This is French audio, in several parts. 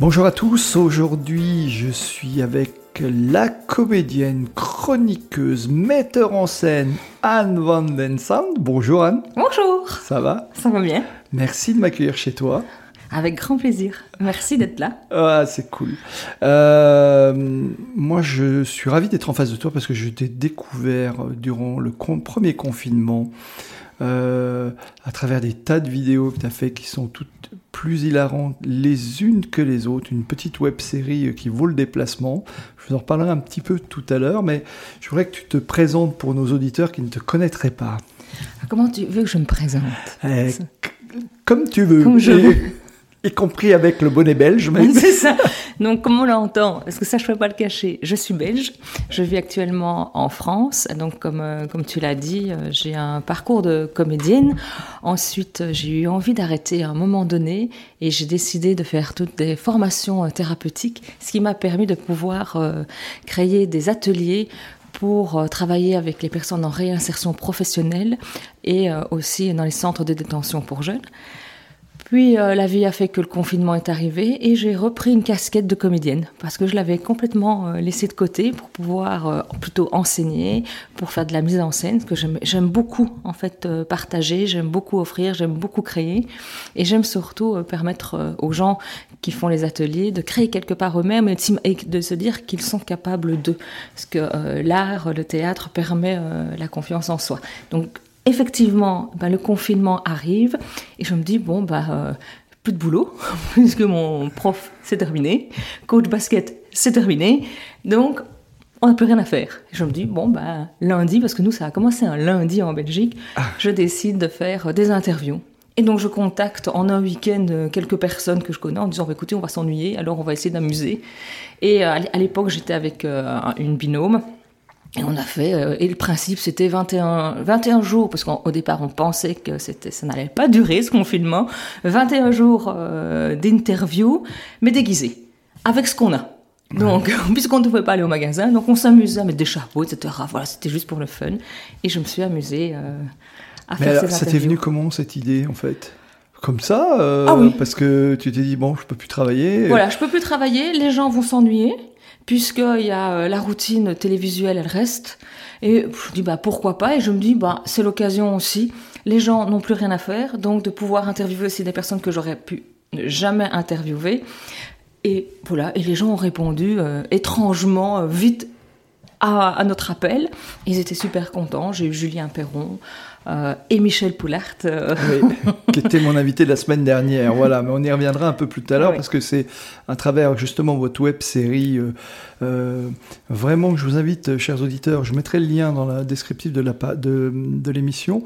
Bonjour à tous, aujourd'hui je suis avec la comédienne, chroniqueuse, metteur en scène Anne Van Den Sand. Bonjour Anne. Bonjour. Ça va? Ça va bien. Merci de m'accueillir chez toi. Avec grand plaisir. Merci d'être là. Ah, c'est cool. Euh, moi, je suis ravi d'être en face de toi parce que je t'ai découvert durant le premier confinement euh, à travers des tas de vidéos que tu as fait qui sont toutes plus hilarantes les unes que les autres. Une petite web série qui vaut le déplacement. Je vous en reparlerai un petit peu tout à l'heure, mais je voudrais que tu te présentes pour nos auditeurs qui ne te connaîtraient pas. Comment tu veux que je me présente? Eh, Comme tu veux. Comme je veux y compris avec le bonnet belge. C'est ça. Donc, comme on l'entend, parce que ça, je ne peux pas le cacher, je suis belge. Je vis actuellement en France. Donc, comme, euh, comme tu l'as dit, euh, j'ai un parcours de comédienne. Ensuite, j'ai eu envie d'arrêter à un moment donné et j'ai décidé de faire toutes des formations euh, thérapeutiques, ce qui m'a permis de pouvoir créer des ateliers pour travailler avec les personnes en réinsertion professionnelle et aussi dans les centres de détention pour jeunes. Puis euh, la vie a fait que le confinement est arrivé et j'ai repris une casquette de comédienne parce que je l'avais complètement euh, laissée de côté pour pouvoir euh, plutôt enseigner, pour faire de la mise en scène, que j'aime beaucoup en fait partager, j'aime beaucoup offrir, j'aime beaucoup créer et j'aime surtout permettre aux gens qui font les ateliers de créer quelque part eux-mêmes et de se dire qu'ils sont capables de. Parce que l'art, le théâtre permet la confiance en soi. Donc effectivement, ben, le confinement arrive et je me dis, bon, bah, euh, plus de boulot, puisque mon prof, c'est terminé, coach basket, c'est terminé, donc on n'a plus rien à faire. je me dis, bon, bah, lundi, parce que nous, ça a commencé un lundi en Belgique, ah. je décide de faire des interviews. Et donc je contacte en un week-end quelques personnes que je connais en disant bah, écoutez on va s'ennuyer alors on va essayer d'amuser. Et euh, à l'époque j'étais avec euh, une binôme et on a fait, euh, et le principe c'était 21, 21 jours, parce qu'au départ on pensait que c'était, ça n'allait pas durer ce confinement, 21 jours euh, d'interview, mais déguisés, avec ce qu'on a. Donc, puisqu'on ne pouvait pas aller au magasin, donc on s'amusait à mettre des chapeaux, etc. Voilà, c'était juste pour le fun. Et je me suis amusée euh, à faire alors, ça t'est venu comment cette idée en fait? Comme ça ah oui. Parce que tu t'es dit, bon, je peux plus travailler. Voilà, je peux plus travailler, les gens vont s'ennuyer puisqu'il y a euh, la routine télévisuelle, elle reste. Et je dis bah pourquoi pas? Et je me dis bah c'est l'occasion aussi. Les gens n'ont plus rien à faire, donc de pouvoir interviewer aussi des personnes que j'aurais pu jamais interviewer. Et voilà, et les gens ont répondu euh, étrangement, euh, vite à, notre appel. Ils étaient super contents. J'ai eu Julien Perron, euh, et Michel Poulart. Euh. qui était mon invité la semaine dernière. Voilà, mais on y reviendra un peu plus tard parce que c'est à travers justement votre web série. Euh, vraiment je vous invite, chers auditeurs, je mettrai le lien dans la descriptive de, la, de, de l'émission,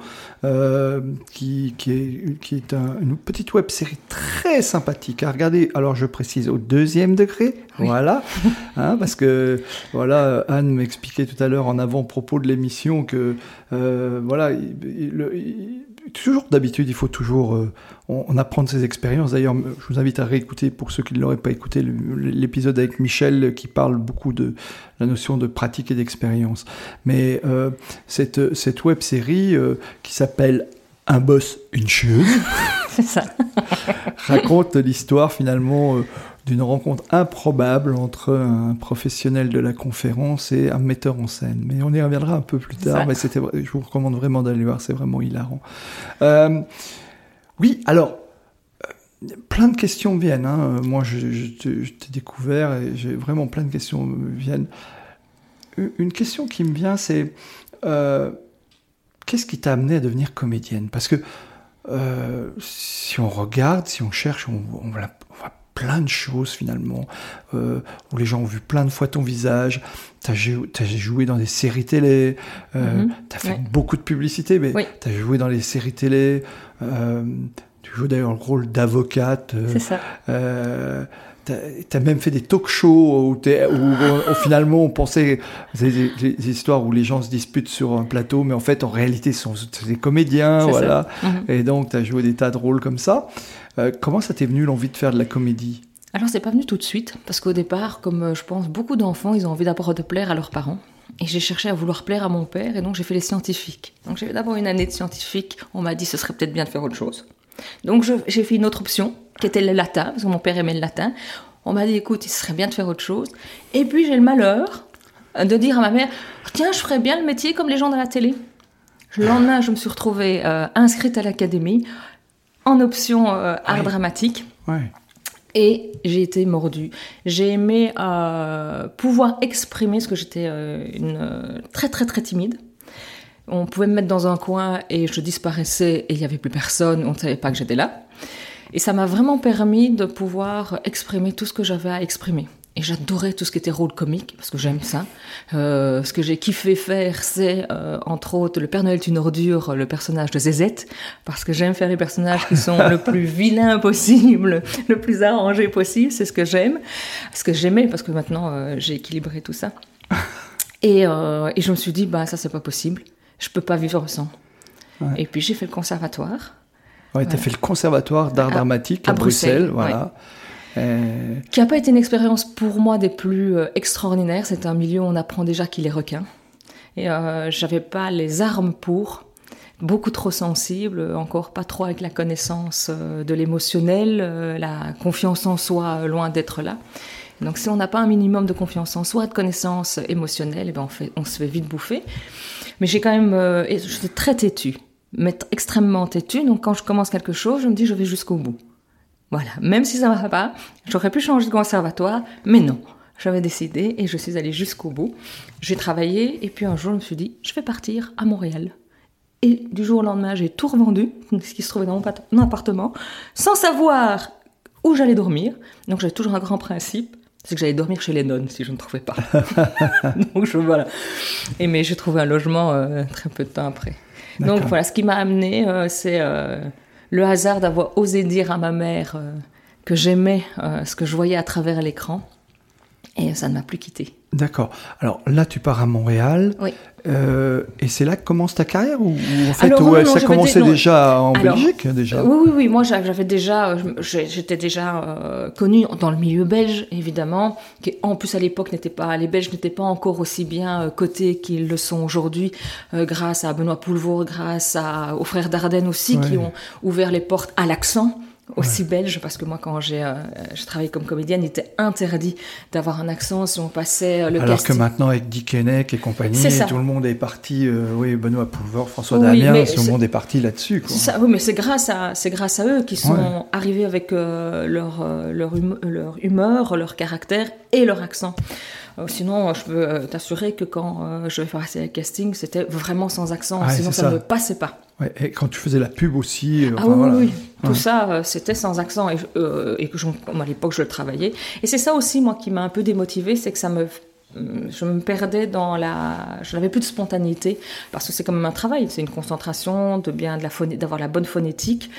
qui, qui, est, qui est une petite web série très sympathique à regarder. Alors je précise au deuxième degré, voilà, hein, parce que voilà, Anne m'expliquait tout à l'heure en avant-propos de l'émission que voilà, toujours d'habitude, il faut toujours euh, on, apprendre ses expériences. D'ailleurs, je vous invite à réécouter pour ceux qui ne l'auraient pas écouté l'épisode avec Michel qui parle beaucoup de la notion de pratique et d'expérience. Mais euh, cette, cette web série euh, qui s'appelle Un boss, une chose, raconte l'histoire finalement d'une rencontre improbable entre un professionnel de la conférence et un metteur en scène. Mais on y reviendra un peu plus tard, mais c'était, je vous recommande vraiment d'aller voir, c'est vraiment hilarant. Euh, oui, alors, euh, plein de questions viennent. Hein. Moi, je, t'ai découvert et j'ai vraiment plein de questions viennent. Une question qui me vient, c'est euh, qu'est-ce qui t'a amené à devenir comédienne? Parce que si on regarde, si on cherche, on, on, plein de choses finalement, euh, où les gens ont vu plein de fois ton visage. Tu as, joué dans des séries télé, euh, mhm. tu as fait beaucoup de publicité, mais tu as joué dans les séries télé. Euh, tu joues d'ailleurs le rôle d'avocate. C'est ça. Tu as même fait des talk shows où, où, finalement on pensait des, des, histoires où les gens se disputent sur un plateau, mais en fait en réalité ce sont des comédiens, voilà. Mhm. Et donc tu as joué des tas de rôles comme ça. Euh, comment ça t'est venu l'envie de faire de la comédie? Alors c'est pas venu tout de suite, parce qu'au départ, comme euh, je pense beaucoup d'enfants, ils ont envie d'abord de plaire à leurs parents. Et j'ai cherché à vouloir plaire à mon père, et donc j'ai fait les scientifiques. Donc j'ai fait d'abord une année de scientifique, on m'a dit ce serait peut-être bien de faire autre chose. Donc j'ai fait une autre option, qui était le latin, parce que mon père aimait le latin. On m'a dit écoute, il serait bien de faire autre chose. Et puis j'ai le malheur de dire à ma mère tiens, je ferais bien le métier comme les gens de la télé. Le lendemain, je me suis retrouvée euh, inscrite à l'académie en option euh, art dramatique. Et j'ai été mordue. J'ai aimé euh, pouvoir exprimer ce que j'étais une très très très timide. On pouvait me mettre dans un coin et je disparaissais et il n'y avait plus personne, on ne savait pas que j'étais là. Et ça m'a vraiment permis de pouvoir exprimer tout ce que j'avais à exprimer. Et j'adorais tout ce qui était rôle comique, parce que j'aime ça. Euh, ce que j'ai kiffé faire, c'est, euh, entre autres, le Père Noël est une ordure, le personnage de Zézette, parce que j'aime faire les personnages qui sont le plus vilains possible, le plus arrangé possible, c'est ce que j'aime. Ce que j'aimais, parce que maintenant, euh, j'ai équilibré tout ça. Et, et, je me suis dit, bah, ça, c'est pas possible. Je peux pas vivre sans. Ouais. Et puis, j'ai fait le conservatoire. Ouais, tu as fait le conservatoire d'art dramatique à, Bruxelles, voilà. Euh, qui n'a pas été une expérience pour moi des plus euh, extraordinaires. C'est un milieu où on apprend déjà qu'il est requin. Et euh, j'avais pas les armes pour, beaucoup trop sensible, encore pas trop avec la connaissance euh, de l'émotionnel, la confiance en soi loin d'être là. Donc si on n'a pas un minimum de confiance en soi, de connaissance émotionnelle, eh ben on, fait, on se fait vite bouffer. Mais j'ai quand même, j'étais très têtue, mais extrêmement têtue. Donc quand je commence quelque chose, je me dis je vais jusqu'au bout. Voilà, même si ça ne va pas, j'aurais pu changer de conservatoire, mais non. J'avais décidé et je suis allée jusqu'au bout. J'ai travaillé et puis un jour je me suis dit, je vais partir à Montréal. Et du jour au lendemain, j'ai tout revendu, ce qui se trouvait dans mon appartement, sans savoir où j'allais dormir. Donc j'avais toujours un grand principe, c'est que j'allais dormir chez les nonnes si je ne trouvais pas. Donc je, voilà. Et mais j'ai trouvé un logement euh, très peu de temps après. Donc voilà, ce qui m'a amené, euh, c'est euh, le hasard d'avoir osé dire à ma mère que j'aimais ce que je voyais à travers l'écran. Et ça ne m'a plus quitté. D'accord. Alors là, tu pars à Montréal. Oui. Euh, et c'est là que commence ta carrière ou, en fait ça commençait déjà en Belgique déjà Oui, oui, oui. Moi, j'avais déjà, j'étais déjà connue dans le milieu belge, évidemment. Qui, en plus, à l'époque, n'était pas, les Belges n'étaient pas encore aussi bien cotés qu'ils le sont aujourd'hui, grâce à Benoît Poulvord, grâce à, aux frères Dardenne aussi, qui ont ouvert les portes à l'accent aussi belge, parce que moi, quand j'ai euh, travaillé comme comédienne, il était interdit d'avoir un accent si on passait euh, le Alors que maintenant, avec Dick Henneck et compagnie, tout le monde est parti, euh, oui, Benoît Poulvord, François Damien, tout le monde est parti là-dessus. oui, mais c'est grâce, à, grâce à eux qui sont arrivés avec leur, leur, leur humeur, leur caractère et leur accent. Euh, sinon, je peux euh, t'assurer que quand euh, je vais faire le casting, c'était vraiment sans accent, sinon ça, ne passait pas. et quand tu faisais la pub aussi. ah oui, oui, tout ça, c'était sans accent et, et que à l'époque je le travaillais. Et c'est ça aussi, moi, qui m'a un peu démotivée, c'est que ça me je me perdais dans la je n'avais plus de spontanéité parce que c'est quand même un travail c'est une concentration de bien de la d'avoir la bonne phonétique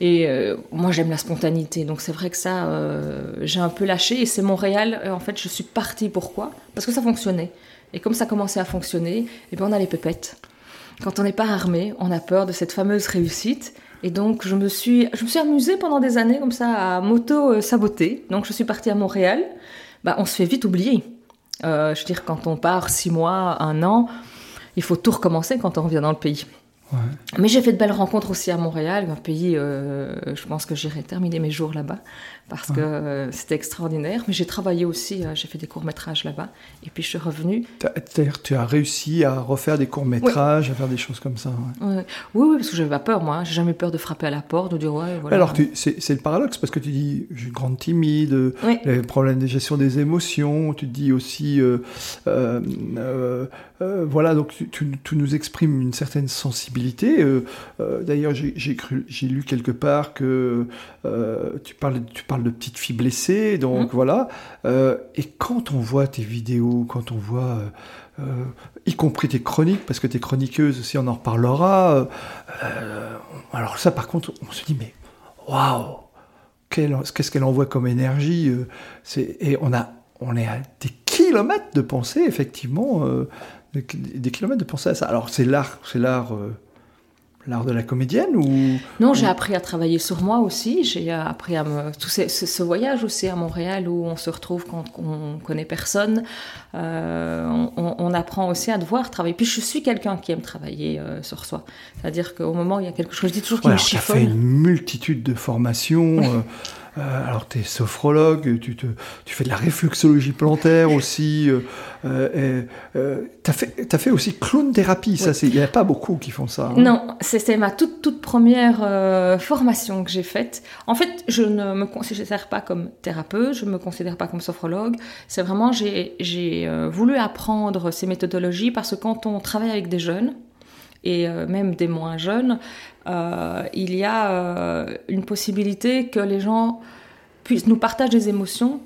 et euh, moi, j'aime la spontanéité. Donc, c'est vrai que ça, euh, j'ai un peu lâché. Et c'est Montréal, euh, en fait, je suis partie. Pourquoi? Parce que ça fonctionnait. Et comme ça commençait à fonctionner, et eh bien, on a les pépettes. Quand on n'est pas armé, on a peur de cette fameuse réussite. Et donc, je me suis, je me suis amusée pendant des années comme ça à m'auto-saboter. Donc, je suis partie à Montréal. Bah, on se fait vite oublier. je veux dire, quand on part six mois, un an, il faut tout recommencer quand on revient dans le pays. Mais j'ai fait de belles rencontres aussi à Montréal, un pays, euh, je pense que j'irai terminer mes jours là-bas parce que euh, c'était extraordinaire. Mais j'ai travaillé aussi, euh, j'ai fait des courts-métrages là-bas. Et puis je suis revenue. C'est-à-dire tu as réussi à refaire des courts-métrages, à faire des choses comme ça Oui, oui, parce que j'avais pas peur, moi. Hein. J'ai jamais peur de frapper à la porte, de dire ouais, voilà. Alors c'est le paradoxe parce que tu dis, je suis une grande timide, les problèmes de gestion des émotions, tu dis aussi, voilà, donc tu, tu nous exprimes une certaine sensibilité. Euh, d'ailleurs, j'ai lu quelque part que tu, parles, tu parles de petites filles blessées, donc mmh. voilà. et quand on voit tes vidéos, quand on voit y compris tes chroniques, parce que tes chroniqueuses aussi, on en reparlera. alors ça, par contre, on se dit, mais waouh, qu'est-ce qu'elle envoie comme énergie Et on a on est à des kilomètres de penser, effectivement, euh, des, kilomètres de penser à ça. Alors c'est l'art, c'est l'art, euh, l'art de la comédienne ou Non, j'ai appris à travailler sur moi aussi. J'ai appris à me tout ce, voyage aussi à Montréal où on se retrouve quand on connaît personne. Euh, on, apprend aussi à devoir travailler. Puis je suis quelqu'un qui aime travailler sur soi. C'est-à-dire qu'au moment où il y a quelque chose, je dis toujours qu'il me chiffonne. Fait une multitude de formations. Euh, alors, tu es sophrologue, tu, te, tu, fais de la réfluxologie plantaire aussi. Euh, euh, tu as, fait, as fait aussi clown thérapie. Il n'y a pas beaucoup qui font ça. Hein. Non, c'était ma toute, toute première formation que j'ai faite. En fait, je ne me considère pas comme thérapeute, je ne me considère pas comme sophrologue. C'est vraiment, j'ai voulu apprendre ces méthodologies parce que quand on travaille avec des jeunes, et même des moins jeunes, euh, il y a euh, une possibilité que les gens puissent nous partager des émotions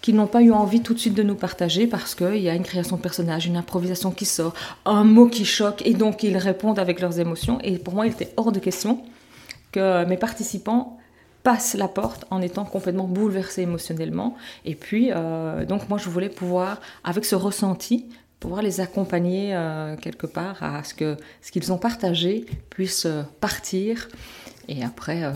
qu'ils n'ont pas eu envie tout de suite de nous partager parce qu'il y a une création de personnage, une improvisation qui sort, un mot qui choque, et donc ils répondent avec leurs émotions. Et pour moi, il était hors de question que mes participants passent la porte en étant complètement bouleversés émotionnellement. Et puis, euh, donc moi, je voulais pouvoir, avec ce ressenti, pouvoir les accompagner euh, quelque part à ce que ce qu'ils ont partagé puisse euh, partir et après euh,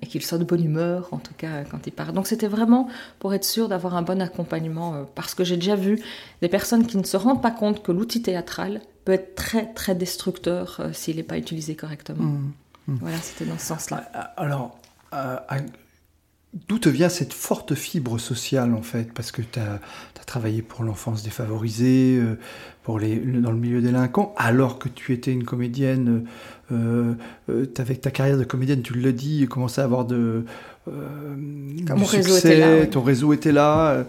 et qu'ils soient de bonne humeur en tout cas quand ils partent. Donc c'était vraiment pour être sûr d'avoir un bon accompagnement parce que j'ai déjà vu des personnes qui ne se rendent pas compte que l'outil théâtral peut être très très destructeur s'il n'est pas utilisé correctement. Mmh, mmh. Voilà, c'était dans ce sens-là. Alors, D'où te vient cette forte fibre sociale en fait? Parce que tu as, travaillé pour l'enfance défavorisée, euh, pour les, dans le milieu délinquant, alors que tu étais une comédienne, euh, euh avec ta carrière de comédienne, tu l'as dit, commençait à avoir de, euh, Mon réseau était là, ton réseau était là.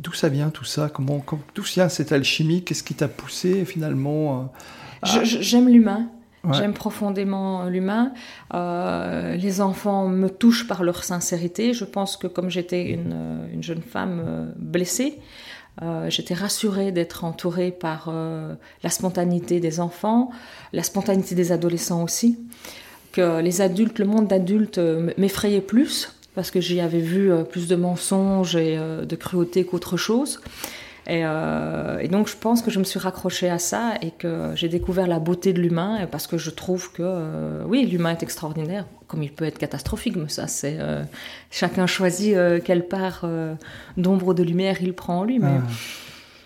D'où ça vient tout ça? Comment, D'où vient cette alchimie? Qu'est-ce qui t'a poussé finalement J'aime l'humain. J'aime profondément l'humain. Euh, les enfants me touchent par leur sincérité. Je pense que comme j'étais une, euh, jeune femme euh, blessée, j'étais rassurée d'être entourée par la spontanéité des enfants, la spontanéité des adolescents aussi. Que les adultes, le monde d'adultes m'effrayait plus parce que j'y avais vu plus de mensonges et de cruauté qu'autre chose. Euh, et, donc je pense que je me suis raccrochée à ça et que j'ai découvert la beauté de l'humain parce que je trouve que euh, oui, l'humain est extraordinaire, comme il peut être catastrophique, mais ça c'est euh, chacun choisit quelle part d'ombre ou de lumière il prend en lui. Mais ah.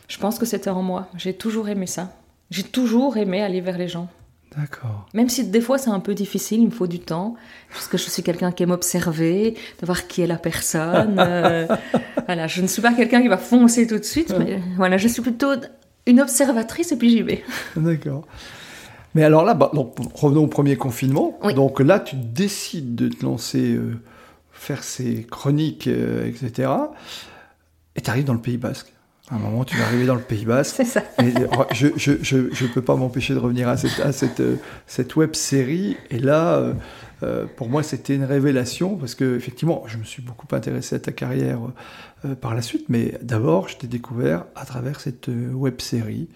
je pense que c'était en moi. J'ai toujours aimé ça. J'ai toujours aimé aller vers les gens. D'accord. Même si des fois c'est un peu difficile, il me faut du temps, parce que je suis quelqu'un qui aime observer, de voir qui est la personne. Euh, voilà, je ne suis pas quelqu'un qui va foncer tout de suite, mais voilà, je suis plutôt une observatrice et puis j'y vais. D'accord. Mais alors là, bah, revenons au premier confinement. Donc là, tu décides de te lancer, euh, faire ces chroniques, euh, etc. Et tu arrives dans le Pays Basque. À un moment, tu vas arriver dans le Pays Basque. C'est ça. Oh, je ne je, je, je, peux pas m'empêcher de revenir à cette, à cette, euh, cette web série. Et là, euh, euh, pour moi, c'était une révélation parce que effectivement, je me suis beaucoup intéressé à ta carrière par la suite. Mais d'abord, je t'ai découvert à travers cette web série.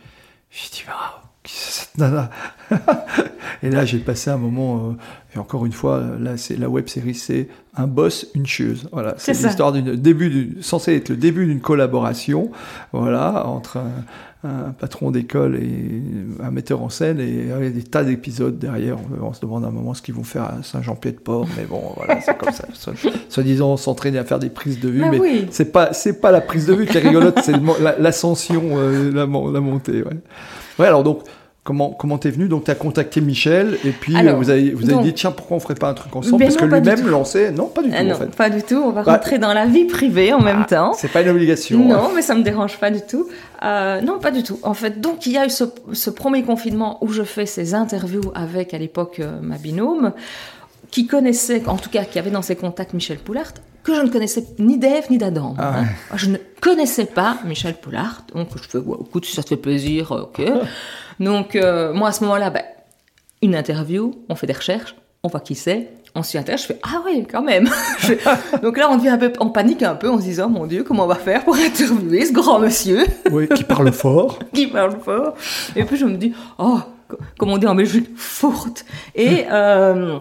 Je dit, ah, cette nana Et là, j'ai passé un moment, euh, et encore une fois, là, c'est la web série, c'est un boss, une chieuse. Voilà, c'est l'histoire d'une début, censé être le début d'une collaboration, voilà, entre un, patron d'école et un metteur en scène, et il y a des tas d'épisodes derrière. On, se demande à un moment ce qu'ils vont faire à Saint-Jean-Pied-de-Port, mais bon, voilà, c'est comme ça. Soi-disant s'entraîner à faire des prises de vue, bah mais c'est pas, c'est pas la prise de vue qui est rigolote, c'est l'ascension, euh, la, la, montée. Ouais. Ouais, alors donc Comment comment t'es venu? Donc tu as contacté Michel et puis euh, vous avez vous avez dit tiens pourquoi on ferait pas un truc ensemble? Parce que lui-même lançait non pas du tout ah non, en fait. pas du tout. On va bah, rentrer dans la vie privée en même ah, temps. c'est pas une obligation non hein. mais ça me dérange pas du tout. Euh, non pas du tout. En fait donc il y a eu ce, ce, premier confinement où je fais ces interviews avec à l'époque euh, ma binôme qui connaissait, en tout cas qui avait dans ses contacts Michel Poulart, que je ne connaissais ni d'Ève ni d'Adam. Ah hein. Je ne connaissais pas Michel Poulart, donc je fais, écoute, si ça te fait plaisir, ok. Donc, euh, moi, à ce moment-là, ben, une interview, on fait des recherches, on voit qui c'est, on s'y intéresse, je fais ah oui quand même. Donc là on devient un peu, on panique un peu en se disant mon Dieu comment on va faire pour interviewer ce grand monsieur? Oui, qui parle fort. qui parle fort. Et puis je me dis oh comme on dit en Belgique forte et euh,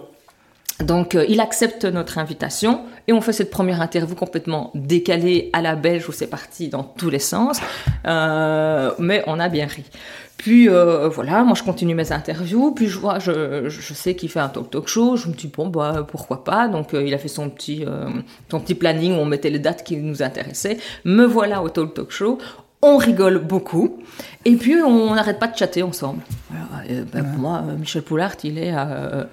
donc, euh, il accepte notre invitation et on fait cette première interview complètement décalée à la belge où c'est parti dans tous les sens, euh, mais on a bien ri. Puis euh, voilà, moi je continue mes interviews, puis je vois, je, je sais qu'il fait un talk talk show, je me dis bon bah pourquoi pas? Donc il a fait son petit son petit planning où on mettait les dates qui nous intéressaient. Me voilà au talk talk show. On rigole beaucoup et puis on n'arrête pas de chatter ensemble. Ben, pour moi, Michel Poulart, il est à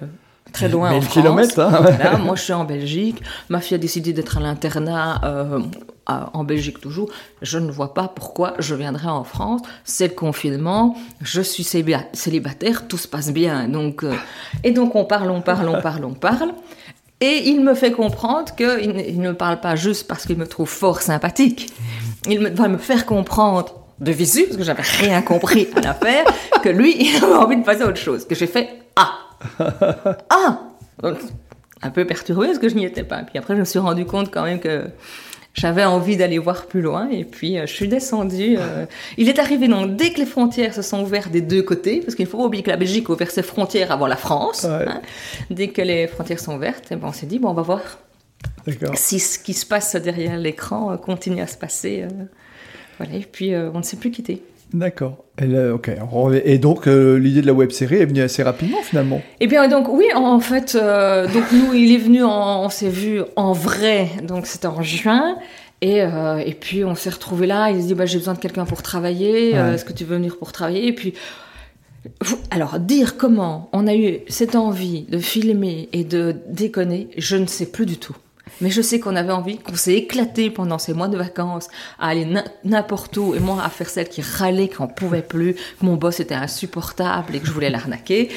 très loin en France. Hein. moi, je suis en Belgique. Ma fille a décidé d'être à l'internat euh, en Belgique toujours. Je ne vois pas pourquoi je viendrais en France. C'est le confinement. Je suis célibataire. Tout se passe bien. Donc, euh, et donc, on parle, on parle, on parle, on parle. Et il me fait comprendre qu'il ne parle pas juste parce qu'il me trouve fort sympathique. Il va me faire comprendre de visu, parce que j'avais rien compris à l'affaire, que lui, il avait envie de passer à autre chose. Que j'ai fait Ah ah Un peu perturbée parce que je n'y étais pas. Puis après, je me suis rendu compte quand même que j'avais envie d'aller voir plus loin et puis euh, je suis descendue. Euh. il est arrivé donc dès que les frontières se sont ouvertes des deux côtés, parce qu'il faut pas oublier que la Belgique a ouvert ses frontières avant la France. Hein. dès que les frontières sont ouvertes, eh ben, on s'est dit bon, on va voir si ce qui se passe derrière l'écran euh, continue à se passer. voilà, et puis on ne s'est plus quitté. D'accord. Et donc euh, l'idée de la web série est venue assez rapidement finalement. Eh bien donc oui, en fait, euh, donc nous il est venu, on s'est vu en vrai, donc c'était en juin. Et, euh, et puis on s'est retrouvé là. Il se dit bah j'ai besoin de quelqu'un pour travailler. Est-ce que tu veux venir pour travailler? Et puis alors, dire comment on a eu cette envie de filmer et de déconner, je ne sais plus du tout. Mais je sais qu'on avait envie, qu'on s'est éclaté pendant ces mois de vacances à aller n'importe où et moi à faire celle qui râlait qu'on pouvait plus, que mon boss était insupportable et que je voulais l'arnaquer.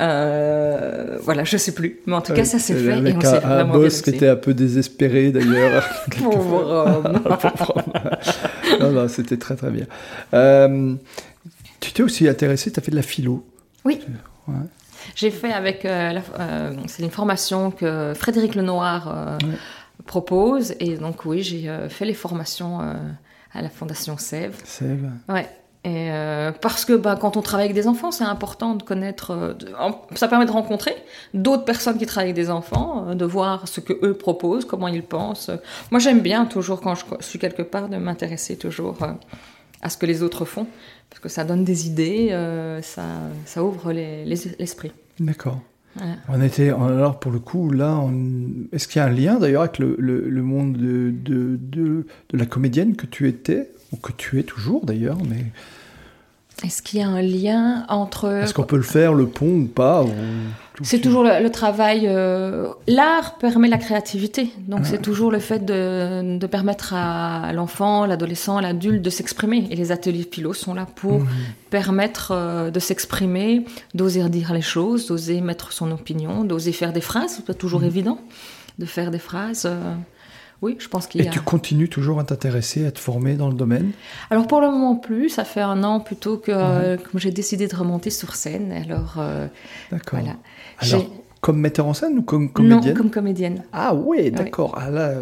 Euh, voilà, je sais plus. Mais en tout cas, ça s'est fait et on s'est un boss qui était un peu désespéré d'ailleurs. Pauvre homme. non, non, c'était très très bien. Euh, tu t'es aussi intéressé, tu as fait de la philo. Oui. Ouais. J'ai fait avec. Euh, euh, c'est une formation que Frédéric Lenoir euh, propose. Et donc, oui, j'ai fait les formations à la Fondation Sève. Sève. Ouais. Et parce que bah, quand on travaille avec des enfants, c'est important de connaître. ça permet de rencontrer d'autres personnes qui travaillent avec des enfants, de voir ce que eux proposent, comment ils pensent. Moi, j'aime bien toujours quand je suis quelque part de m'intéresser toujours à ce que les autres font parce que ça donne des idées, ça, ça, ouvre l'esprit. D'accord. On était, alors pour le coup, là, est-ce qu'il y a un lien d'ailleurs avec le, le, monde de, de, de, de, la comédienne que tu étais, ou que tu es toujours d'ailleurs, mais... Est-ce qu'il y a un lien entre... Est-ce qu'on peut le faire, le pont ou pas C'est toujours le, travail. Euh, l'art permet la créativité. Donc c'est toujours le fait de, de permettre à l'enfant, l'adolescent, l'adulte de s'exprimer. Et les ateliers philo sont là pour mmh. permettre euh, de s'exprimer, d'oser dire les choses, d'oser mettre son opinion, d'oser faire des phrases. C'est pas toujours mmh. évident de faire des phrases. Euh, oui, je pense qu'il y a... Et tu continues toujours à t'intéresser, à te former dans le domaine? Alors pour le moment plus, ça fait un an plutôt que, mhm. j'ai décidé de remonter sur scène. Alors, euh, d'accord. Voilà. Alors, comme metteur en scène ou comme comédienne? Non, comme comédienne. Ah ouais, d'accord. Ah là,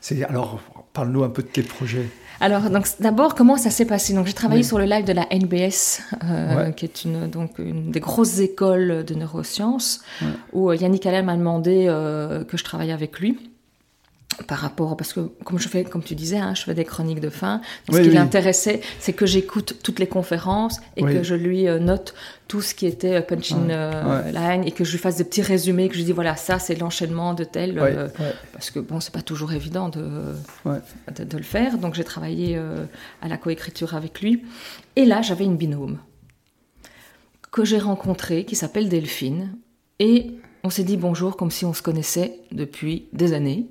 c'est alors parle-nous un peu de tes projets. Alors, donc, d'abord, comment ça s'est passé? Donc, j'ai travaillé sur le live de la NBS, euh, qui est une, donc, une des grosses écoles de neurosciences, où euh, Yannick Allaire m'a demandé que je travaille avec lui par rapport parce que comme je fais comme tu disais hein, je fais des chroniques de fin ce qui l'intéressait c'est que j'écoute toutes les conférences et que je lui euh, note tout ce qui était euh, punching euh, line et que je lui fasse des petits résumés que je lui dis voilà ça c'est l'enchaînement de tel parce que bon c'est pas toujours évident de, de, le faire. Donc j'ai travaillé à la coécriture avec lui. Et là j'avais une binôme que j'ai rencontrée qui s'appelle Delphine. Et on s'est dit bonjour comme si on se connaissait depuis des années.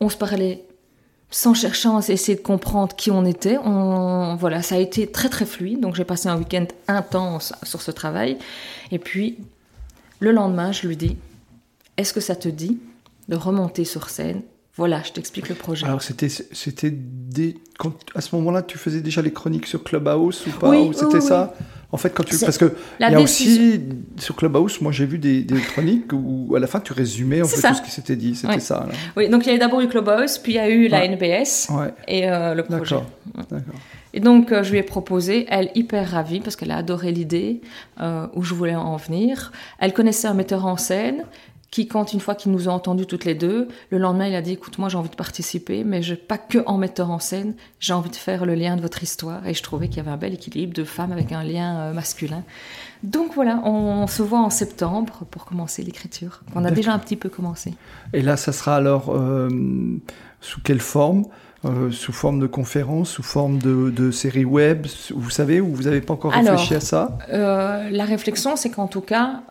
On se parlait sans chercher à essayer de comprendre qui on était. On, voilà, ça a été très très fluide. Donc j'ai passé un week-end intense sur ce travail. Et puis le lendemain, je lui dis Est-ce que ça te dit de remonter sur scène? Voilà, je t'explique le projet. Alors c'était c'était à ce moment-là, tu faisais déjà les chroniques sur Clubhouse ou pas? C'était ça? En fait, quand tu parce que il y a aussi sur Clubhouse, moi j'ai vu des, des chroniques où à la fin tu résumais en fait tout ce qui s'était dit. C'était ça. Oui, donc il y a d'abord eu Clubhouse, puis il y a eu la NBS et euh, le projet. D'accord. Et donc euh, je lui ai proposé, elle hyper ravie parce qu'elle a adoré l'idée euh, où je voulais en venir. Elle connaissait un metteur en scène qui, quand une fois qu'il nous a entendus toutes les deux, le lendemain, il a dit, écoute, moi j'ai envie de participer, mais je, pas que en metteur en scène, j'ai envie de faire le lien de votre histoire. Et je trouvais qu'il y avait un bel équilibre de femmes avec un lien euh, masculin. Donc voilà, on, se voit en septembre pour commencer l'écriture. On a déjà un petit peu commencé. Et là, ça sera alors euh, sous quelle forme? Euh, sous forme de conférence, sous forme de, de série web, vous savez, ou vous n'avez pas encore réfléchi à ça? La réflexion, c'est qu'en tout cas,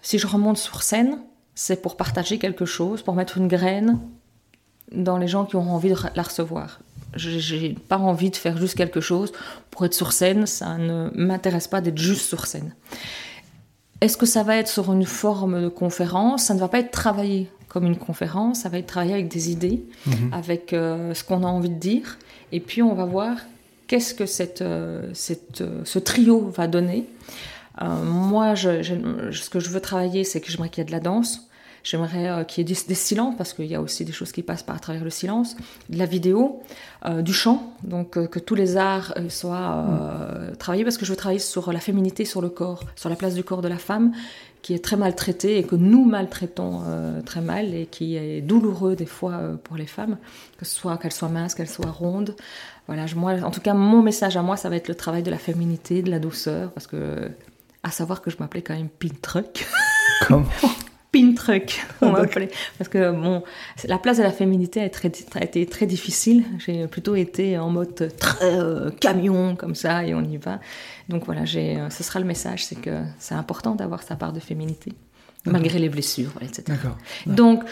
si je remonte sur scène, c'est pour partager quelque chose, pour mettre une graine dans les gens qui auront envie de la recevoir. J'ai pas envie de faire juste quelque chose pour être sur scène, ça ne m'intéresse pas d'être juste sur scène. Est-ce que ça va être sur une forme de conférence? Ça ne va pas être travaillé comme une conférence, ça va être travaillé avec des idées, mhm. avec euh, ce qu'on a envie de dire, et puis on va voir qu'est-ce que cette, euh, cette, euh, ce trio va donner. Euh, moi, je, ce que je veux travailler, c'est que j'aimerais qu'il y ait de la danse. J'aimerais euh, qu'il y ait des, silences, parce qu'il y a aussi des choses qui passent par travers le silence, de la vidéo, euh, du chant, donc que tous les arts soient travaillés, parce que je veux travailler sur la féminité, sur le corps, sur la place du corps de la femme, qui est très maltraitée et que nous maltraitons très mal et qui est douloureux des fois pour les femmes, que ce soit qu'elles soient minces, qu'elles soient rondes. Voilà, moi, en tout cas, mon message à moi, ça va être le travail de la féminité, de la douceur, parce que à savoir que je m'appelais quand même Pintruck. Comment Pintruck, on m'appelait. Parce que bon, la place de la féminité a, été très difficile. J'ai plutôt été en mode très euh, camion, comme ça, et on y va. Donc voilà, euh, ce sera le message, c'est que c'est important d'avoir sa part de féminité malgré les blessures, etc. Donc,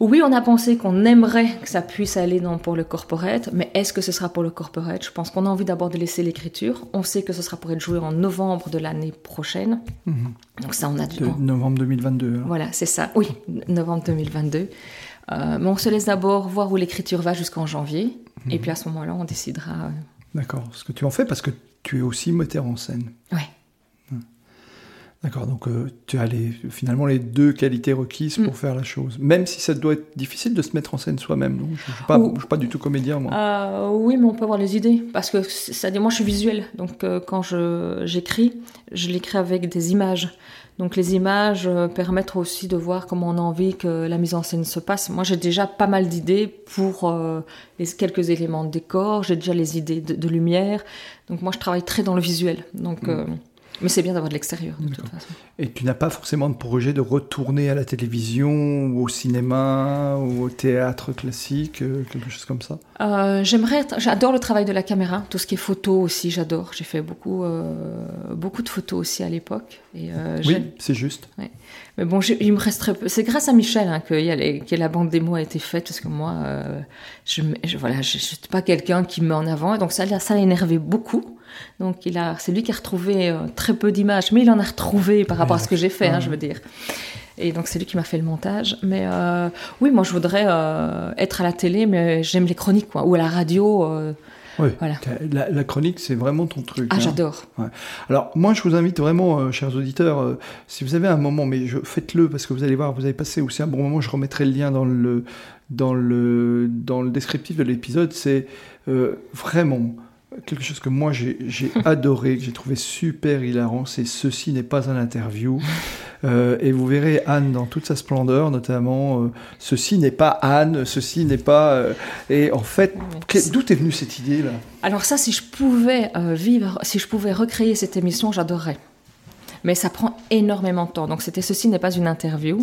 oui, on a pensé qu'on aimerait que ça puisse aller dans, pour le corporate, mais est-ce que ce sera pour le corporate? Je pense qu'on a envie d'abord de laisser l'écriture. On sait que ce sera pour être joué en novembre de l'année prochaine. Mhm. Donc ça, on a du temps. Novembre 2022. Voilà, c'est ça. Oui, novembre 2022. Euh, mais on se laisse d'abord voir où l'écriture va jusqu'en janvier. Et mhm. puis à ce moment-là, on décidera. Euh, D'accord. Ce que tu en fais parce que tu es aussi moteur en scène. Oui. D'accord, donc euh, tu as les, finalement les deux qualités requises pour mm. faire la chose. Même si ça doit être difficile de se mettre en scène soi-même. Je ne suis, pas du tout comédien, moi. Euh, oui, mais on peut avoir les idées. Parce que ça, moi, je suis visuelle. Donc euh, quand j'écris, je, l'écris avec des images. Donc les images permettent aussi de voir comment on a envie que la mise en scène se passe. Moi, j'ai déjà pas mal d'idées pour les, quelques éléments de décor. J'ai déjà les idées de, lumière. Donc moi, je travaille très dans le visuel. Donc... Mm. Mais c'est bien d'avoir de l'extérieur, de toute façon. Et tu n'as pas forcément de projet de retourner à la télévision, ou au cinéma, ou au théâtre classique, euh, quelque chose comme ça? Euh, J'aimerais. J'adore le travail de la caméra, tout ce qui est photo aussi, j'adore. J'ai fait beaucoup, euh, beaucoup de photos aussi à l'époque. oui, c'est juste. Mais bon, il me reste très peu. C'est grâce à Michel hein, que, y a que la bande démo a été faite, parce que moi, je, je, voilà, je, suis pas quelqu'un qui me met en avant, et donc ça, ça l'a énervé beaucoup. Donc il a, c'est lui qui a retrouvé euh, très peu d'images, mais il en a retrouvé par rapport à ce que j'ai fait, hein, je veux dire. Et donc c'est lui qui m'a fait le montage. Mais euh, oui, moi je voudrais euh, être à la télé, mais j'aime les chroniques, quoi, ou à la radio. oui, voilà. la, chronique, c'est vraiment ton truc. Ah, hein. j'adore. Alors, moi, je vous invite vraiment, chers auditeurs, si vous avez un moment, mais faites-le parce que vous allez voir, vous avez passé aussi un bon moment. Je remettrai le lien dans le, dans le, dans le descriptif de l'épisode. C'est vraiment quelque chose que moi j'ai adoré, que j'ai trouvé super hilarant, c'est Ceci n'est pas un interview. Euh, et vous verrez Anne dans toute sa splendeur, notamment euh, Ceci n'est pas Anne, ceci n'est pas. Euh, et en fait, d'où est venue cette idée là? Alors, ça, si je pouvais vivre, si je pouvais recréer cette émission, j'adorerais mais ça prend énormément de temps. Donc c'était ceci n'est pas une interview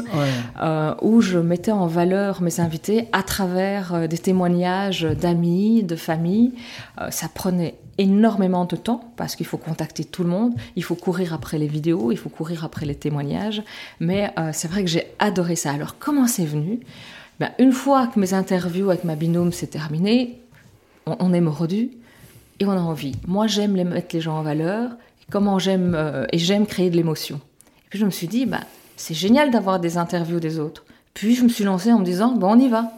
euh, où je mettais en valeur mes invités à travers euh, des témoignages d'amis, de famille. Euh, ça prenait énormément de temps parce qu'il faut contacter tout le monde, il faut courir après les vidéos, il faut courir après les témoignages. Mais c'est vrai que j'ai adoré ça. Alors comment c'est venu? Ben, Une fois que mes interviews avec ma binôme s'est terminées, on, on est mordu et on a envie. Moi j'aime les mettre les gens en valeur comment j'aime euh, et j'aime créer de l'émotion. Et puis je me suis dit, bah, c'est génial d'avoir des interviews des autres. Puis je me suis lancée en me disant, bon, on y va.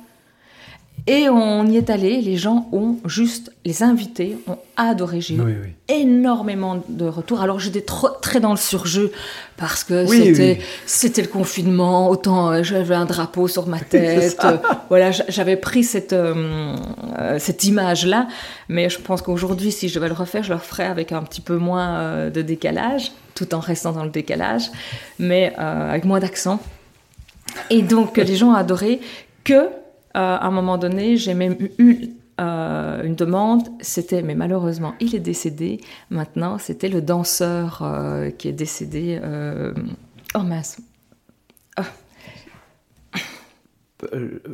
Et on y est allé, les gens ont juste, les invités ont adoré. J'ai eu énormément de retours. Alors j'étais très dans le surjeu parce que c'était c'était le confinement. Autant euh, j'avais un drapeau sur ma tête. voilà, j'avais pris cette euh, euh, cette image là. Mais je pense qu'aujourd'hui, si je devais le refaire, je le referais avec un petit peu moins de décalage, tout en restant dans le décalage, mais avec moins d'accent. Et donc les gens ont adoré que à un moment donné, j'ai même eu euh, une demande, c'était, mais malheureusement, il est décédé. Maintenant, c'était le danseur euh, qui est décédé. Euh, oh mince.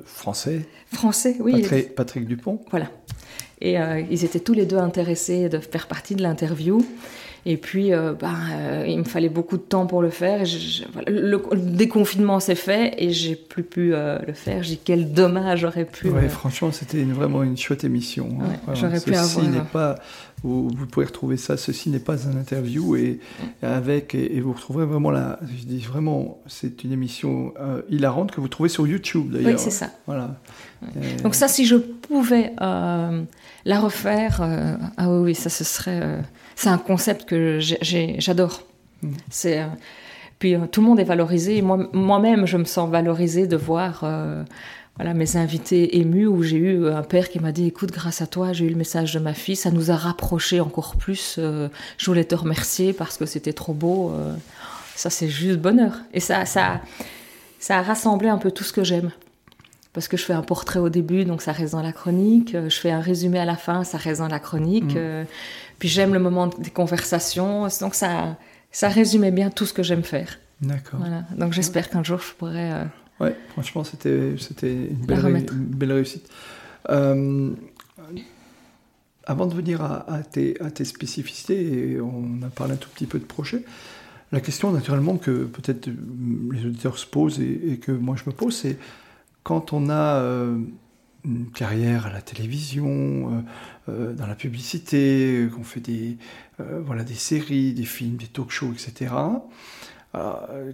Français? Français, oui. Patrick, Patrick Dupont? Voilà. Et ils étaient tous les deux intéressés de faire partie de l'interview. Et puis, euh, bah, euh, il me fallait beaucoup de temps pour le faire. le, déconfinement s'est fait et j'ai plus pu euh, le faire. J'ai quel dommage j'aurais pu. Ouais, franchement, c'était vraiment une chouette émission. Hein. j'aurais pu avoir. n'est pas, vous, vous, pouvez retrouver ça. Ceci n'est pas un interview et avec et, vous retrouverez vraiment la. Je dis vraiment, c'est une émission hilarante que vous trouvez sur YouTube d'ailleurs. Oui, c'est ça. Voilà. Donc ça, si je pouvais la refaire, ah oui, oui, ça ce serait c'est un concept que j'adore. Mm. C'est euh, puis euh, tout le monde est valorisé. Moi-même, je me sens valorisée de voir euh, voilà, mes invités émus où j'ai eu un père qui m'a dit écoute, grâce à toi, j'ai eu le message de ma fille, ça nous a rapprochés encore plus. je voulais te remercier parce que c'était trop beau. ça, c'est juste bonheur. Et ça, ça, ça a rassemblé un peu tout ce que j'aime. Parce que je fais un portrait au début, donc ça reste dans la chronique. Je fais un résumé à la fin, ça reste dans la chronique. Mm. Puis j'aime le moment des conversations. Donc ça, ça résumait bien tout ce que j'aime faire. D'accord. Voilà. Donc j'espère qu'un jour je pourrais. Ouais, franchement, c'était, c'était une, belle belle réussite. Euh, avant de venir à, tes, à, tes, spécificités, et on a parlé un tout petit peu de projet, la question naturellement que peut-être les auditeurs se posent et, que moi je me pose, c'est quand on a euh, une carrière à la télévision, euh, dans la publicité, qu'on fait des, voilà, des séries, des films, des talk-shows, etc.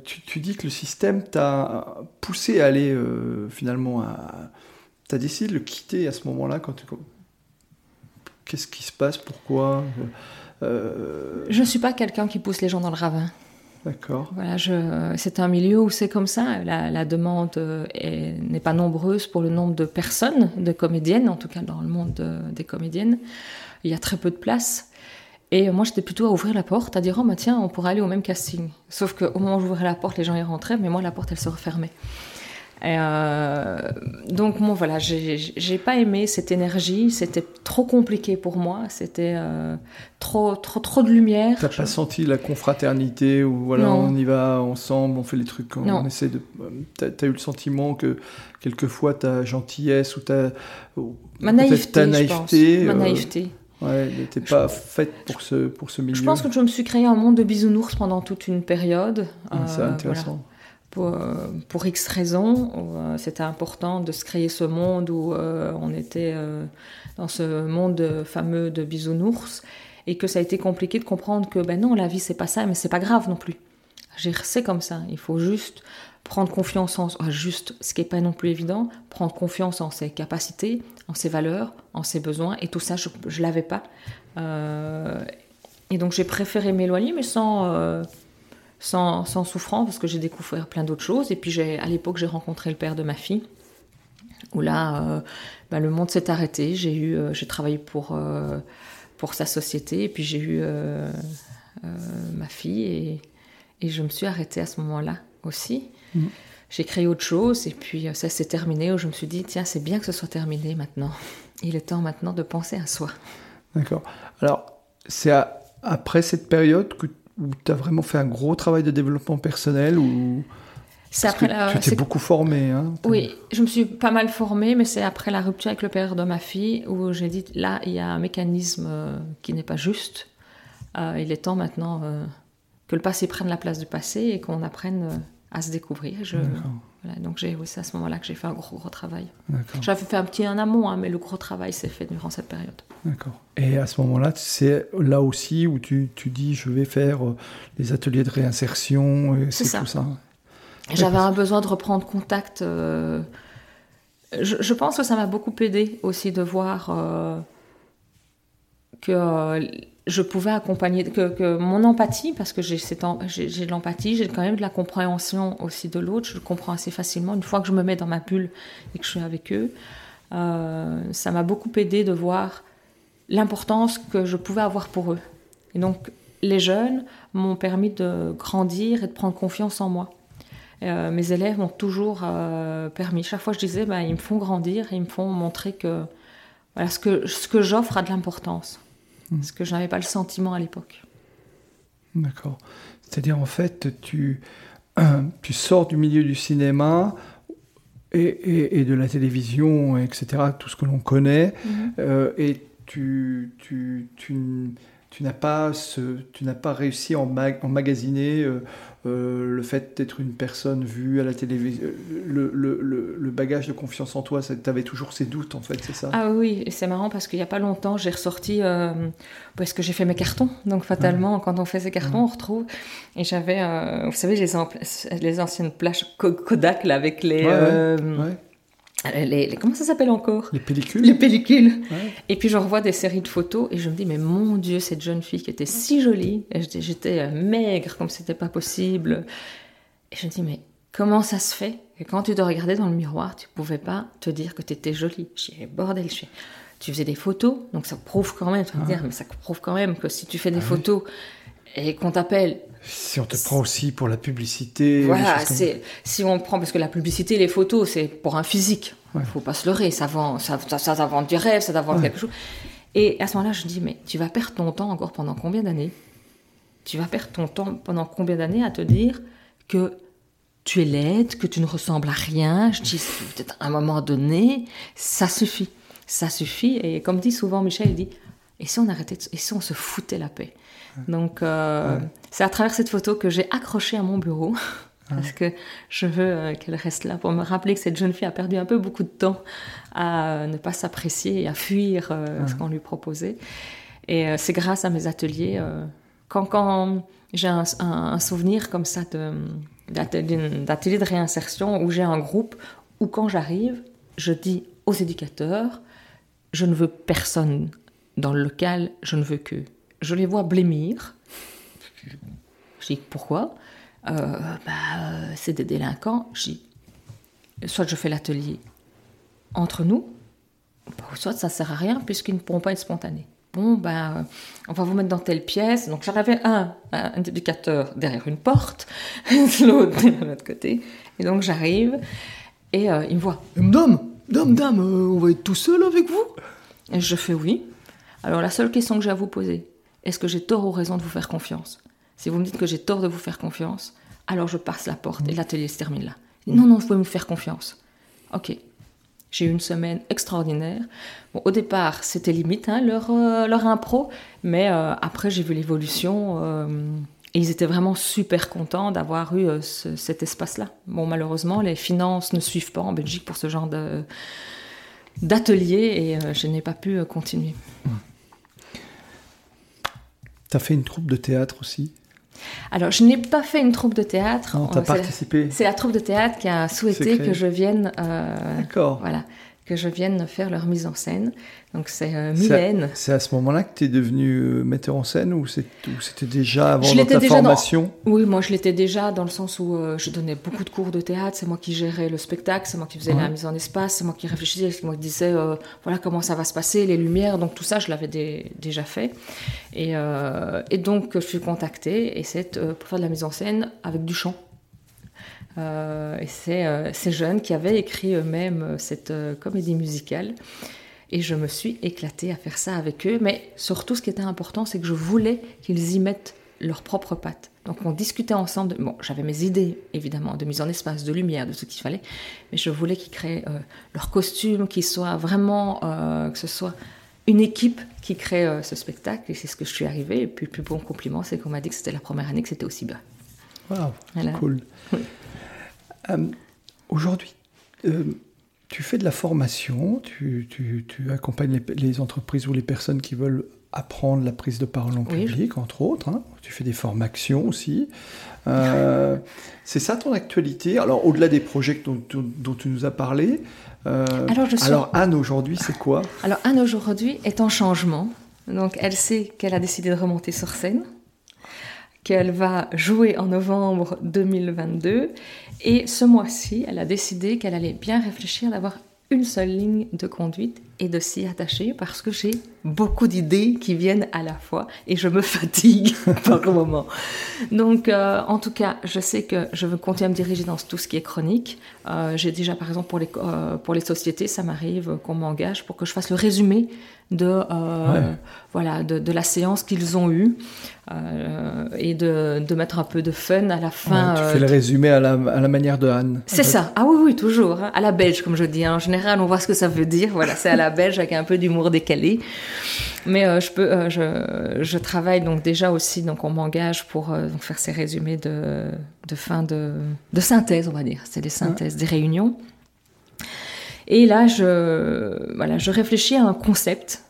Tu, tu, dis que le système t'a poussé à aller finalement à... Tu as décidé de le quitter à ce moment-là quand, Qu'est-ce qui se passe Pourquoi Je ne suis pas quelqu'un qui pousse les gens dans le ravin. D'accord. Voilà, c'est un milieu où c'est comme ça. La, demande euh, n'est pas nombreuse pour le nombre de personnes, de comédiennes, en tout cas dans le monde des comédiennes. Il y a très peu de place. Et moi, j'étais plutôt à ouvrir la porte, à dire, oh, bah, tiens, on pourrait aller au même casting. Sauf qu'au moment où j'ouvrais la porte, les gens y rentraient, mais moi, la porte, elle se refermait. Et euh, donc, moi, voilà, j'ai pas aimé cette énergie. C'était trop compliqué pour moi. C'était euh, trop, trop, trop de lumière. T'as pas senti la confraternité où voilà, on y va ensemble, on fait les trucs, on, essaie de. T'as as eu le sentiment que quelquefois ta gentillesse ou ta. Ma naïveté. Ta naïveté. Ma euh, naïveté. Ouais, n'était pas faite pour ce, pour ce milieu. Je pense que je me suis créé un monde de bisounours pendant toute une période. c'est intéressant pour, pour X raisons. Euh, c'était important de se créer ce monde où euh, on était euh, dans ce monde fameux de bisounours et que ça a été compliqué de comprendre que ben non, la vie c'est pas ça, mais c'est pas grave non plus. C'est comme ça. Il faut juste prendre confiance en juste ce qui est pas non plus évident, prendre confiance en ses capacités, en ses valeurs, en ses besoins et tout ça je, je l'avais pas. et donc j'ai préféré m'éloigner mais sans sans, sans souffrance parce que j'ai découvert plein d'autres choses. Et puis à l'époque, j'ai rencontré le père de ma fille, où là, euh, bah, le monde s'est arrêté. J'ai eu, euh, j'ai travaillé pour, euh, pour sa société, et puis j'ai eu ma fille, et, et, je me suis arrêtée à ce moment-là aussi. Mmh. J'ai créé autre chose, et puis ça s'est terminé, où je me suis dit, tiens, c'est bien que ce soit terminé maintenant. Il est temps maintenant de penser à soi. D'accord. Alors, c'est après cette période que où tu as vraiment fait un gros travail de développement personnel ou c'est après la... Tu t'es beaucoup formée. Hein, oui, je me suis pas mal formée, mais c'est après la rupture avec le père de ma fille où j'ai dit là, il y a un mécanisme euh, qui n'est pas juste. Euh, il est temps maintenant euh, que le passé prenne la place du passé et qu'on apprenne à se découvrir. Je... donc c'est à ce moment-là que j'ai fait un gros, gros travail. J'avais fait un petit en amont, hein, mais le gros travail s'est fait durant cette période. D'accord. Et à ce moment-là, c'est là aussi où tu, tu, dis je vais faire euh, les ateliers de réinsertion, c'est tout ça. J'avais un besoin de reprendre contact. Euh, je, pense que ça m'a beaucoup aidé aussi de voir euh, que je pouvais accompagner, que, mon empathie, parce que j'ai de l'empathie, j'ai quand même de la compréhension aussi de l'autre, je le comprends assez facilement. Une fois que je me mets dans ma bulle et que je suis avec eux, euh, ça m'a beaucoup aidé de voir l'importance que je pouvais avoir pour eux. Et donc, les jeunes m'ont permis de grandir et de prendre confiance en moi. Euh, mes élèves m'ont toujours euh, permis. Chaque fois, je disais, bah, ils me font grandir, ils me font montrer que voilà, ce que, ce que j'offre a de l'importance. Hmm. Ce que je n'avais pas le sentiment à l'époque. D'accord. C'est-à-dire, en fait, tu, tu sors du milieu du cinéma et, et, de la télévision, etc., tout ce que l'on connaît, mhm. euh, et tu, tu, tu tu n'as pas, ce, tu n'as pas réussi à emmagasiner euh, euh, le fait d'être une personne vue à la télévision, le, le, le, bagage de confiance en toi, tu avais toujours ces doutes en fait, c'est ça? Ah oui, et c'est marrant parce qu'il n'y a pas longtemps, j'ai ressorti, euh, parce que j'ai fait mes cartons, donc fatalement, quand on fait ces cartons, on retrouve, et j'avais, vous savez, les, les anciennes plages Kodak là, avec les... Les, comment ça s'appelle encore? Les pellicules. Les pellicules. Et puis je revois des séries de photos et je me dis mais mon Dieu cette jeune fille qui était si jolie, j'étais euh, maigre comme c'était pas possible. Et je me dis mais comment ça se fait que quand tu te regardais dans le miroir tu pouvais pas te dire que tu étais jolie? Je dis bordel, je tu faisais des photos. Donc ça prouve quand même, tu vas me dire mais ça prouve quand même que si tu fais des ah photos et qu'on t'appelle si on te prend aussi pour la publicité. Voilà, c'est si on prend parce que la publicité, les photos, c'est pour un physique. Il ne faut pas se leurrer, ça vend, ça, ça, vend du rêve, ça vend quelque chose. Et à ce moment-là, je dis mais tu vas perdre ton temps encore pendant combien d'années? Tu vas perdre ton temps pendant combien d'années à te dire que tu es laide, que tu ne ressembles à rien? Je dis peut-être à un moment donné, ça suffit, ça suffit. Et comme dit souvent Michel, il dit et si on arrêtait, et si on se foutait la paix? Donc, euh, c'est à travers cette photo que j'ai accroché à mon bureau. Parce que je veux euh, qu'elle reste là pour me rappeler que cette jeune fille a perdu un peu beaucoup de temps à ne pas s'apprécier et à fuir euh, ce qu'on lui proposait. Et c'est grâce à mes ateliers, quand, quand j'ai un, souvenir comme ça d'atelier de réinsertion où j'ai un groupe, où quand j'arrive, je dis aux éducateurs, je ne veux personne dans le local, je ne veux que je les vois blêmir. Je dis pourquoi? Euh, bah, C'est des délinquants. Je dis soit je fais l'atelier entre nous, soit ça sert à rien puisqu'ils ne pourront pas être spontanés. Bon, ben, on va vous mettre dans telle pièce. Donc j'en avais un, un éducateur derrière une porte, l'autre de l'autre côté. Et donc j'arrive et euh, il me voit. Dame, dame, dame, euh, on va être tout seul avec vous? Et je fais oui. Alors la seule question que j'ai à vous poser, est-ce que j'ai tort ou raison de vous faire confiance? Si vous me dites que j'ai tort de vous faire confiance, alors je passe la porte et l'atelier se termine là. Non, non, vous pouvez me faire confiance. Ok. J'ai eu une semaine extraordinaire. Bon, au départ, c'était limite hein, leur, euh, leur impro, mais euh, après, j'ai vu l'évolution euh, et ils étaient vraiment super contents d'avoir eu cet espace-là. Bon, malheureusement, les finances ne suivent pas en Belgique pour ce genre d'atelier et je n'ai pas pu continuer. Tu as fait une troupe de théâtre aussi alors, je n'ai pas fait une troupe de théâtre. Non, as participé. C'est la troupe de théâtre qui a souhaité que je vienne. Euh, D'accord. Voilà que je vienne faire leur mise en scène. Donc c'est euh, Mylène. C'est à, ce moment-là que tu es devenu euh, metteur en scène ou c'était déjà avant dans ta formation? Oui, moi je l'étais déjà dans le sens où euh, je donnais beaucoup de cours de théâtre, c'est moi qui gérais le spectacle, c'est moi qui faisais la mise en espace, c'est moi qui réfléchissais, c'est moi qui disais voilà comment ça va se passer, les lumières, donc tout ça je l'avais déjà fait. Et, et, donc je suis contactée et c'est pour faire de la mise en scène avec du chant. Euh, et c'est euh, ces jeunes qui avaient écrit eux-mêmes euh, cette comédie musicale. Et je me suis éclatée à faire ça avec eux. Mais surtout, ce qui était important, c'est que je voulais qu'ils y mettent leurs propres pattes. Donc on discutait ensemble. Bon, j'avais mes idées, évidemment, de mise en espace, de lumière, de ce qu'il fallait. Mais je voulais qu'ils créent leurs costumes, qu'ils soient vraiment... que ce soit une équipe qui crée ce spectacle. Et c'est ce que je suis arrivée. Et puis le plus bon compliment, c'est qu'on m'a dit que c'était la première année que c'était aussi bien. Waouh, cool. Euh, aujourd'hui, euh, tu fais de la formation, tu, accompagnes les, entreprises ou les personnes qui veulent apprendre la prise de parole en public, entre autres. Hein. Tu fais des formations aussi. Euh, c'est ça ton actualité? Alors, au-delà des projets dont, tu nous as parlé, alors, Anne, aujourd'hui, c'est quoi? Alors, Anne, aujourd'hui, est en changement. Donc, elle sait qu'elle a décidé de remonter sur scène, qu'elle va jouer en novembre 2022. Et ce mois-ci, elle a décidé qu'elle allait bien réfléchir d'avoir une seule ligne de conduite et de s'y attacher parce que j'ai beaucoup d'idées qui viennent à la fois et je me fatigue par moment. Donc, euh, en tout cas, je sais que je veux continuer à me diriger dans tout ce qui est chronique. Euh, j'ai déjà, par exemple, pour les, euh, pour les sociétés, ça m'arrive qu'on m'engage pour que je fasse le résumé de, voilà, de, de, la séance qu'ils ont eue et de, de, mettre un peu de fun à la fin. tu fais le résumé à la, à la manière de Anne. C'est ça. Ah oui, oui, toujours. Hein. À la belge, comme je dis. En général, on voit ce que ça veut dire. Voilà, c'est à la belge avec un peu d'humour décalé. Mais euh, je peux, euh, je, je, travaille donc déjà aussi, donc on m'engage pour euh, donc faire ces résumés de, de fin de, de, synthèse, on va dire. C'est des synthèses, des réunions. Et là, je, voilà, je réfléchis à un concept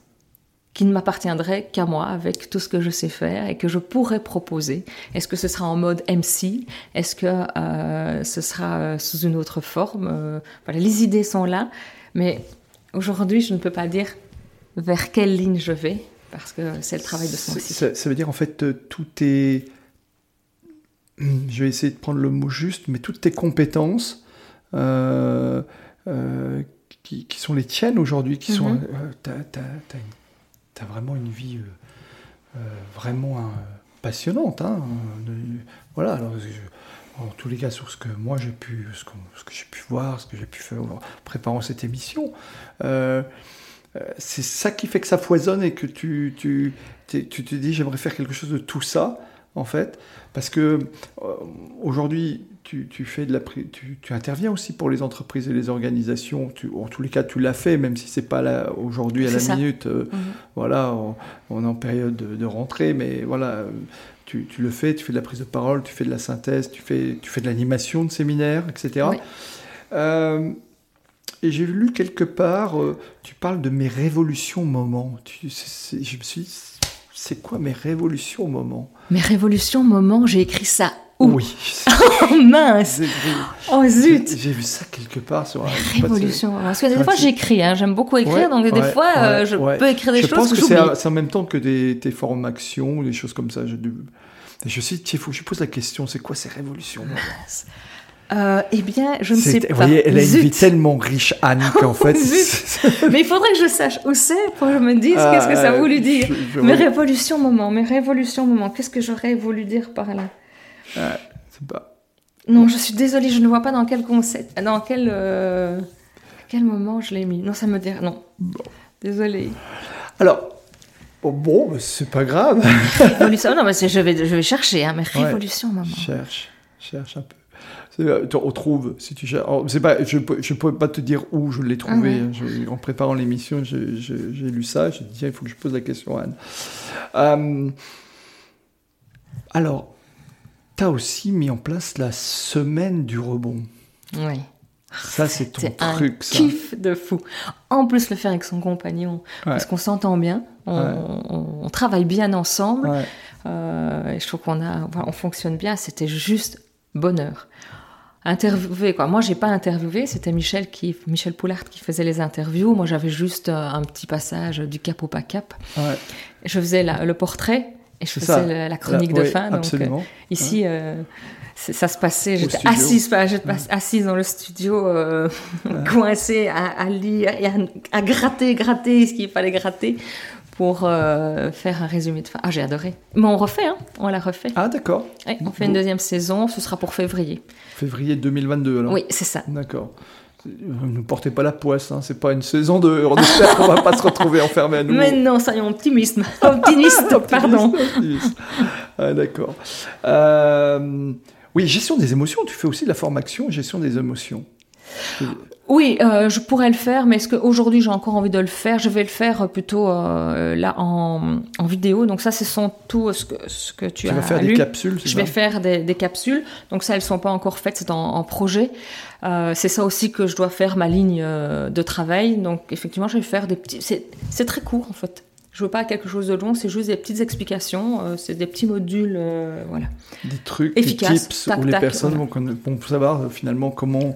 qui ne m'appartiendrait qu'à moi avec tout ce que je sais faire et que je pourrais proposer. Est-ce que ce sera en mode MC Est-ce que ce sera sous une autre forme? Voilà, les idées sont là, mais Aujourd'hui, je ne peux pas dire vers quelle ligne je vais, parce que c'est le travail de ce mois-ci. Ça, veut dire en fait, euh, tout est. Je vais essayer de prendre le mot juste, mais toutes tes compétences euh, euh, qui, sont les tiennes aujourd'hui, qui sont. Mhm. tu as, vraiment une vie vraiment passionnante. Hein, voilà, alors. En tous les cas, sur ce que moi j'ai pu, ce que, ce que j'ai pu voir, ce que j'ai pu faire en préparant cette émission, euh, euh, c'est ça qui fait que ça foisonne et que tu, tu, tu te dis j'aimerais faire quelque chose de tout ça en fait. Parce que euh, aujourd'hui tu, tu, fais de la tu, tu, interviens aussi pour les entreprises et les organisations. Tu, en tous les cas tu l'as fait même si c'est pas aujourd'hui à la minute mhm. voilà on, est en période de, rentrée mais voilà tu, tu, le fais tu fais de la prise de parole tu fais de la synthèse tu fais tu fais de l'animation de séminaires etc et j'ai lu quelque part, euh, tu parles de mes révolutions moments. je me suis dit, c'est quoi mes révolutions moments Mes révolutions moments, j'ai écrit ça où Oui. oh mince Oh zut J'ai vu ça quelque part sur un. Révolution moments. Parce que des fois j'écris, hein. j'aime beaucoup écrire, donc des fois euh, je peux écrire des choses. Je pense que, c'est en même temps que des, tes formations ou des choses comme ça. Je, je sais, il faut que je pose la question c'est quoi ces révolutions euh, eh bien, je ne sais pas. Vous voyez, elle a une vie tellement riche, Anne, qu'en fait. mais il faudrait que je sache où c'est pour que je me dise qu'est-ce que ça a voulu dire. mes révolutions moments, mes révolutions moments, qu'est-ce que j'aurais voulu dire par là? C'est pas. Non, je suis désolée, je ne vois pas dans quel concept, dans quel, euh, quel moment je l'ai mis. Non, ça me dit. Non. Bon. Désolée. Alors, oh, bon, c'est pas grave. révolution, non, mais je vais, je vais chercher, hein, mes révolutions moments. Cherche, cherche un peu. On trouve, si tu c'est pas, je ne peux pas te dire où je l'ai trouvé. Ah en préparant l'émission, j'ai lu ça. J'ai dit, il faut que je pose la question à Anne. Euh, alors, tu as aussi mis en place la semaine du rebond. Oui. Ça, c'est ton truc, un kiff de fou. En plus, le faire avec son compagnon, parce qu'on s'entend bien, on, travaille bien ensemble. Euh, et je trouve qu'on a, on fonctionne bien. C'était juste bonheur interviewé quoi. Moi j'ai pas interviewé, c'était Michel qui Michel Poulard qui faisait les interviews. Moi j'avais juste euh, un petit passage du cap au pas cap. Je faisais le portrait et je faisais la, chronique de fin. Donc euh, ici euh, ça se passait, j'étais assise, assise dans le studio, coincée à, lire et à, gratter, gratter ce qu'il fallait gratter pour euh, faire un résumé de fin. Ah, j'ai adoré. Mais on refait, hein on l'a refait. Ah, d'accord. on fait une deuxième saison, ce sera pour février. Février 2022, alors Oui, c'est ça. D'accord. Ne portez pas la poisse, hein. c'est pas une saison de. On espère qu'on va pas se retrouver enfermé à nouveau. Mais non, soyons optimistes. Optimiste, pardon. Ah, d'accord. Euh, oui, gestion des émotions, tu fais aussi de la formation gestion des émotions. Oui, euh, je pourrais le faire, mais est-ce qu'aujourd'hui j'ai encore envie de le faire? Je vais le faire plutôt euh, là en, en, vidéo. Donc ça, ce sont tout ce que, ce que tu, tu as vas faire des capsules Je vais faire des, des, capsules. Donc ça, elles sont pas encore faites, c'est en, en, projet. Euh, c'est ça aussi que je dois faire ma ligne euh, de travail. Donc effectivement, je vais faire des petits... C'est très court en fait. Je veux pas quelque chose de long, c'est juste des petites explications, euh, c'est des petits modules, euh, voilà. Des trucs, Efficaces, des tips tac, où les personnes voilà. vont, savoir euh, finalement comment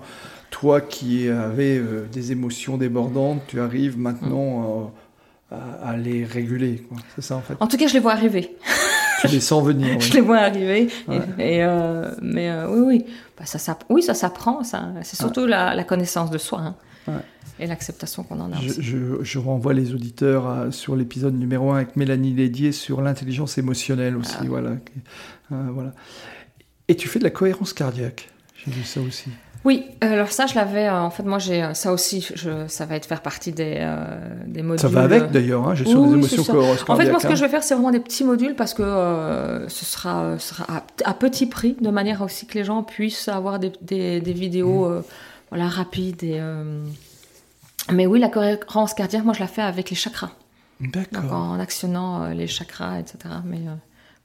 toi qui avais euh, des émotions débordantes, tu arrives maintenant euh, à, à les réguler. C'est ça en fait. En tout cas, je les vois arriver. tu les sens venir. je les vois arriver. Et- Ouais. Et, euh, mais oui, oui, Bah, ça, oui, ça s'apprend. Ça. C'est surtout la, la connaissance de soi hein, Ouais. et l'acceptation qu'on en a. Je, aussi. je- je renvoie les auditeurs à- sur l'épisode numéro 1 avec Mélanie Lédier sur l'intelligence émotionnelle aussi. Ah. Voilà. Voilà. Et tu fais de la cohérence cardiaque. J'ai vu ça aussi. Oui, alors ça, je l'avais. euh, en fait, moi, j'ai euh, ça aussi. Je, ça va être faire partie des, euh, des modules. Ça va avec d'ailleurs, hein, gestion Oui, des émotions cohérence En fait, moi, ce que je vais faire, c'est vraiment des petits modules parce que euh, ce sera, à, à petit prix, de manière aussi que les gens puissent avoir des, des, des vidéos Mmh. euh, voilà, rapides. Et, Mais oui, la cohérence cardiaque, moi, je la fais avec les chakras. hein. D'accord. en actionnant les chakras, etc. Mais, Tu,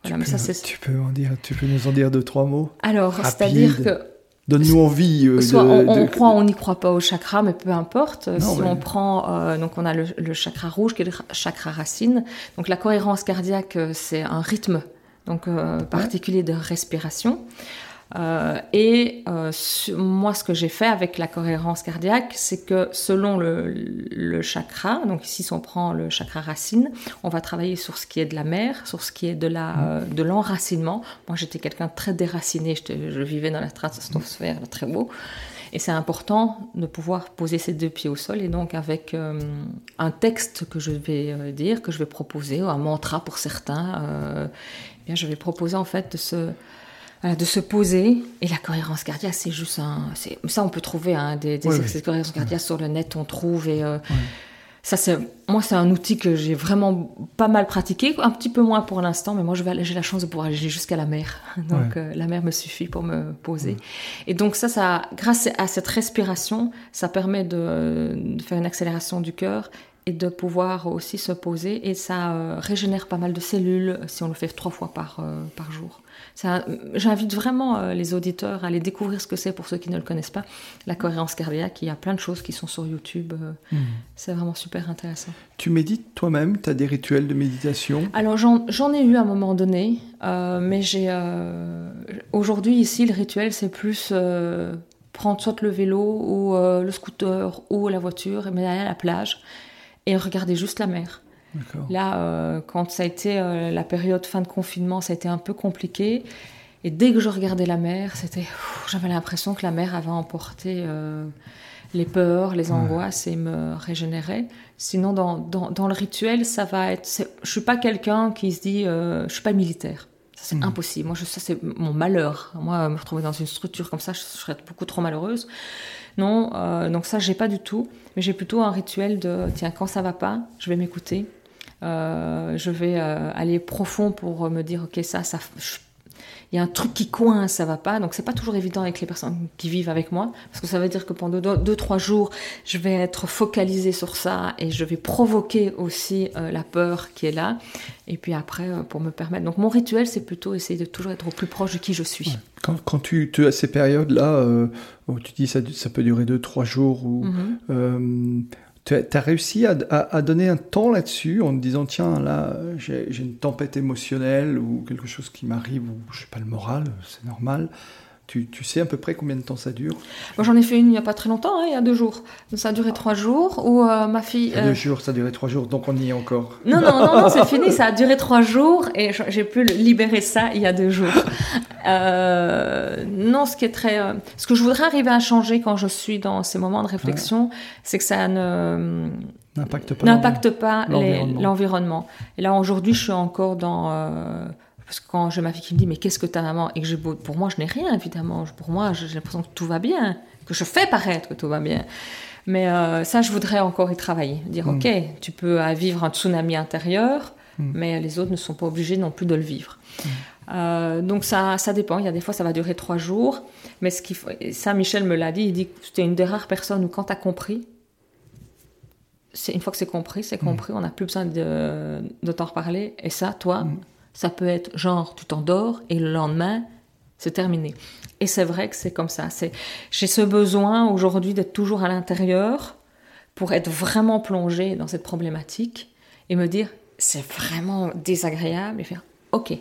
voilà, mais peux, ça, c'est. tu, peux en dire, tu peux nous en dire deux, trois mots? Alors, c'est-à-dire que Donne-nous envie. euh, Soit de, on, on de- croit, on n'y croit pas au chakra, mais peu importe. Non, si mais- on prend, euh, donc on a le, le chakra rouge qui est le chakra racine. Donc la cohérence cardiaque, euh, c'est un rythme donc euh, particulier de respiration. Euh, et euh, moi, ce que j'ai fait avec la cohérence cardiaque, c'est que selon le, le chakra, donc ici, si on prend le chakra racine, on va travailler sur ce qui est de la mer, sur ce qui est de la euh, de l'enracinement. Moi, j'étais quelqu'un de très déraciné. Je vivais dans la stratosphère, très beau. Et c'est important de pouvoir poser ses deux pieds au sol. Et donc, avec euh, un texte que je vais euh, dire, que je vais proposer, ou un mantra pour certains, euh, eh bien, je vais proposer en fait de se, de se poser. Et la cohérence cardiaque, c'est juste un. Ça, on peut trouver hein, des, des Oui, oui. exercices de cohérence cardiaque sur le net, on trouve. Et euh, ça, c'est. Moi, c'est un outil que j'ai vraiment pas mal pratiqué, un petit peu moins pour l'instant, mais moi, j'ai la chance de pouvoir aller jusqu'à la mer. Donc, euh, la mer me suffit pour me poser. Et donc, ça, ça, grâce à cette respiration, ça permet de, de faire une accélération du cœur et de pouvoir aussi se poser. Et ça euh, régénère pas mal de cellules si on le fait trois fois par, euh, par jour. J'invite vraiment euh, les auditeurs à aller découvrir ce que c'est pour ceux qui ne le connaissent pas. La cohérence cardiaque, il y a plein de choses qui sont sur YouTube. euh, Mhm. C'est vraiment super intéressant. Tu médites toi-même Tu as des rituels de méditation? Alors j'en ai eu à un moment donné, euh, mais j'ai euh, aujourd'hui ici le rituel c'est plus euh, prendre soit le vélo ou le scooter ou la voiture et aller à la plage et regarder juste la mer. Là, euh, quand ça a été euh, la période fin de confinement, ça a été un peu compliqué. Et dès que je regardais la mer, c'était, j'avais l'impression que la mer avait emporté euh, les peurs, les angoisses et me régénérait. Sinon, dans, dans, dans le rituel, ça va être. Je suis pas quelqu'un qui se dit, je suis pas militaire. Ça, c'est Mhm. impossible. Moi, je, ça, c'est mon malheur. Moi, me retrouver dans une structure comme ça, je, serais beaucoup trop malheureuse. Non, euh, donc ça, j'ai pas du tout. Mais j'ai plutôt un rituel de, tiens, quand ça va pas, je vais m'écouter. Euh, je vais euh, aller profond pour me dire, ok, ça, ça, je- il y a un truc qui coince, ça va pas. Donc c'est pas toujours évident avec les personnes qui vivent avec moi, parce que ça veut dire que pendant deux, deux, trois jours, je vais être focalisée sur ça et je vais provoquer aussi euh, la peur qui est là. Et puis après, euh, pour me permettre. Donc mon rituel, c'est plutôt essayer de toujours être au plus proche de qui je suis. Quand, quand tu, tu as ces périodes-là, euh, où tu dis ça, ça peut durer 2-3 jours, ou, Mhm. euh, tu as, réussi à, donner un temps là-dessus en te disant tiens, là, j'ai j'ai une tempête émotionnelle ou quelque chose qui m'arrive, ou je sais pas, le moral, c'est normal. Tu, tu sais à peu près combien de temps ça dure? J'en ai fait une il y a pas très longtemps, hein, il y a deux jours. Donc, ça a duré trois jours où euh, ma fille. A euh, Deux jours, ça a duré 3 jours, donc on y est encore. Non, non, non, non c'est fini, ça a duré trois jours et j'ai pu libérer ça il y a deux jours. Euh, non, ce qui est très. ce que je voudrais arriver à changer quand je suis dans ces moments de réflexion, c'est que ça ne N'impacte pas. pas l'environnement. Et là, aujourd'hui, je suis encore dans. Parce que quand j'ai ma fille qui me dit, mais qu'est-ce que ta maman Et que j'ai beau. Pour moi, je n'ai rien, évidemment. Pour moi, j'ai l'impression que tout va bien, que je fais paraître que tout va bien. Mais euh, ça, je voudrais encore y travailler. Dire, Mm. OK, tu peux euh, vivre un tsunami intérieur, Mm. mais les autres ne sont pas obligés non plus de le vivre. Euh, donc ça, ça dépend. Il y a des fois, ça va durer trois jours. Mais ce qu'il faut, ça, Michel me l'a dit. Il dit que c'était une des rares personnes où quand tu as compris, c'est une fois que c'est compris, c'est compris. On n'a plus besoin de, de t'en reparler. Et ça, toi, Mm. Ça peut être genre, tu t'endors et le lendemain, c'est terminé. Et c'est vrai que c'est comme ça. C'est, j'ai ce besoin aujourd'hui d'être toujours à l'intérieur pour être vraiment plongée dans cette problématique et me dire c'est vraiment désagréable. Et faire ok,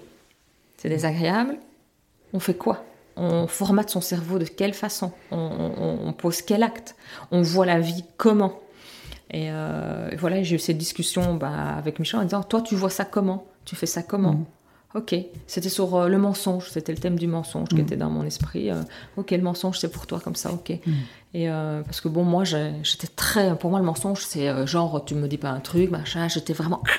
c'est désagréable, on fait quoi? On formate son cerveau de quelle façon? On, pose quel acte? On voit la vie comment? Et, euh, voilà, j'ai eu cette discussion bah, avec Michel en disant Toi, tu vois ça comment? Tu fais ça comment mm. Ok, c'était sur euh, le mensonge, c'était le thème du mensonge qui mm. était dans mon esprit. Euh, ok, le mensonge, c'est pour toi comme ça, ok. Mm. Et parce que bon, moi, j'étais très. Pour moi, le mensonge, c'est genre, tu me dis pas un truc, machin, j'étais vraiment.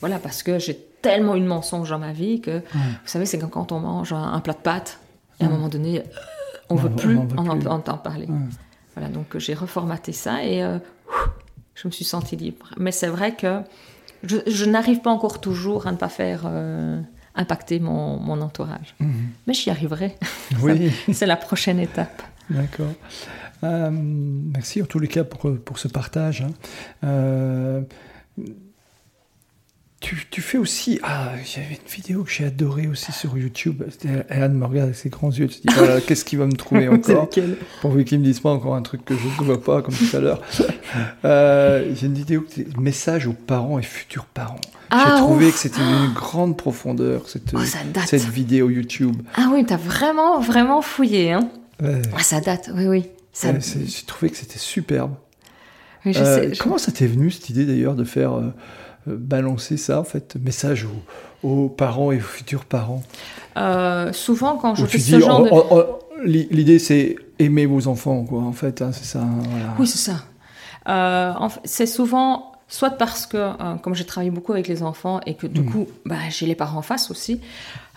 Voilà, parce que j'ai tellement eu de mensonges dans ma vie que, vous savez, c'est quand on mange un, plat de pâtes, et à un moment donné, on ne veut plus en entendre parler. Voilà, donc j'ai reformaté ça et je me suis sentie libre. Mais c'est vrai que je, n'arrive pas encore toujours à ne pas faire euh, impacter mon, mon entourage. Mhm. Mais j'y arriverai. Oui. c'est la prochaine étape. D'accord. Euh, merci en tous les cas pour, pour ce partage. Hein. Euh, tu, fais aussi. Ah, j'avais une vidéo que j'ai adorée aussi sur YouTube. Anne me regarde avec ses grands yeux. Tu te dis, voilà, qu'est-ce qu'il va me trouver encore Pourvu qu'il me dise pas encore un truc que je ne vois pas, comme tout à l'heure. Euh, j'ai une vidéo, message aux parents et futurs parents. Ah, j'ai trouvé que c'était une grande profondeur, cette, oh, cette vidéo YouTube. Ah oui, t'as vraiment, vraiment fouillé. Hein ah, ça date, oui, oui. j'ai trouvé que c'était superbe. Oui, je euh, sais, Comment ça t'est venu, cette idée d'ailleurs, de faire. Euh, balancer ça, en fait, message aux, parents et aux futurs parents euh, Souvent, quand je fais ce genre de... Oh, oh, l'idée, c'est aimer vos enfants, quoi, en fait, hein, c'est ça. Hein, oui, c'est ça. Euh, c'est souvent soit parce que, comme j'ai travaillé beaucoup avec les enfants et que du hmm. coup, bah, j'ai les parents en face aussi,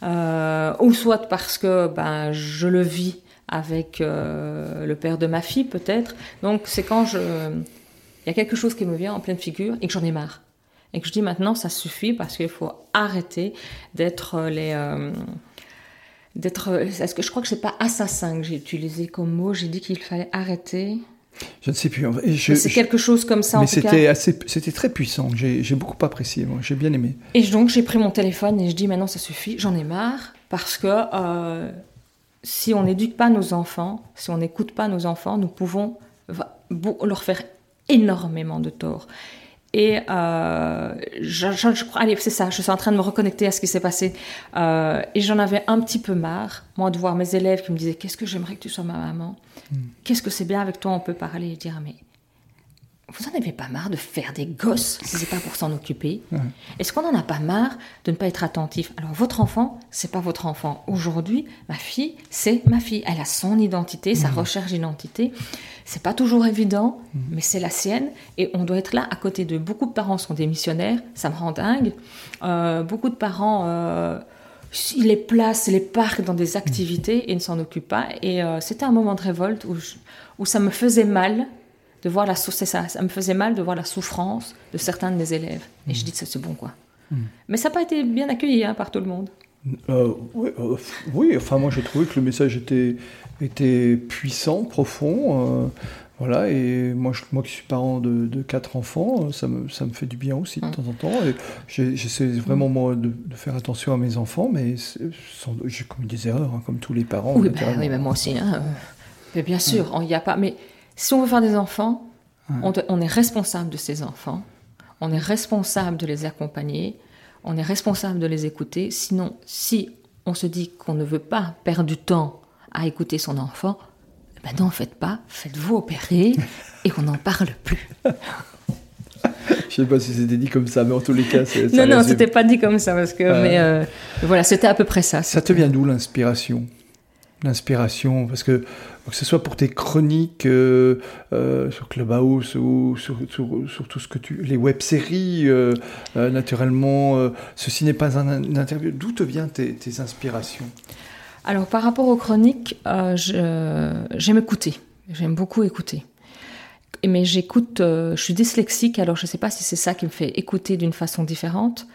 ou soit parce que bah, je le vis avec le père de ma fille peut-être. Donc c'est quand je... Il y a quelque chose qui me vient en pleine figure et que j'en ai marre et que je dis maintenant ça suffit parce qu'il faut arrêter d'être euh, les euh, d'être euh, est-ce que je crois que c'est pas assassin que j'ai utilisé comme mot j'ai dit qu'il fallait arrêter je ne sais plus. C'est quelque chose comme ça. Mais c'était assez, c'était très puissant. J'ai beaucoup apprécié. J'ai bien aimé. Et donc j'ai pris mon téléphone et je dis maintenant ça suffit. J'en ai marre parce que si on n'éduque pas nos enfants, si on n'écoute pas nos enfants, nous pouvons leur faire énormément de tort. Et euh, je, je, crois, allez, c'est ça, je suis en train de me reconnecter à ce qui s'est passé. Euh, et j'en avais un petit peu marre, moi, de voir mes élèves qui me disaient Qu'est-ce que j'aimerais que tu sois ma maman? Hmm. Qu'est-ce que c'est bien avec toi, on peut parler? Et dire Mais vous en avez pas marre de faire des gosses si c'est pas pour s'en occuper? Est-ce qu'on en a pas marre de ne pas être attentif? Alors votre enfant, c'est pas votre enfant. Aujourd'hui, ma fille, c'est ma fille. Elle a son identité, sa mmh. recherche d'identité. C'est pas toujours évident, mmh. mais c'est la sienne et on doit être là à côté de beaucoup de parents sont des missionnaires, ça me rend dingue. Euh, beaucoup de parents euh, ils les placent, les parquent dans des activités et ne s'en occupent pas. Et euh, c'était un moment de révolte où, où ça me faisait mal de voir la c'est ça, ça me faisait mal de voir la souffrance de certains de mes élèves. Et je mm. dis que c'est bon quoi. Mm. Mais ça n'a pas été bien accueilli hein, par tout le monde. Euh, euh, oui, enfin moi j'ai trouvé que le message était, était puissant, profond. Euh, voilà, et moi, je, moi qui suis parent de, quatre enfants, ça me, ça me fait du bien aussi de mm. temps en temps. J'essaie vraiment moi de, faire attention à mes enfants, mais j'ai commis des erreurs, hein, comme tous les parents. Oui, bah, oui moi aussi. Hein. Mais bien sûr, il n'y a pas. Mais si on veut faire des enfants, on, est responsable de ces enfants, on est responsable de les accompagner, on est responsable de les écouter. Sinon, si on se dit qu'on ne veut pas perdre du temps à écouter son enfant, ben n'en faites pas, faites-vous opérer et qu'on n'en parle plus. Je sais pas si c'était dit comme ça, mais en tous les cas, c'est. Non, non, c'était pas dit comme ça parce que, mais euh, voilà, c'était à peu près ça. Ça te vient d'où l'inspiration? L'inspiration, parce que que ce soit pour tes chroniques euh, euh, sur Clubhouse ou sur, sur, tout ce que tu... les web-séries, euh, naturellement, ceci n'est pas un, interview. D'où te viennent tes, inspirations? Alors, par rapport aux chroniques, j'aime écouter. J'aime beaucoup écouter. Mais j'écoute, je suis dyslexique, alors je ne sais pas si c'est ça qui me fait écouter d'une façon différente.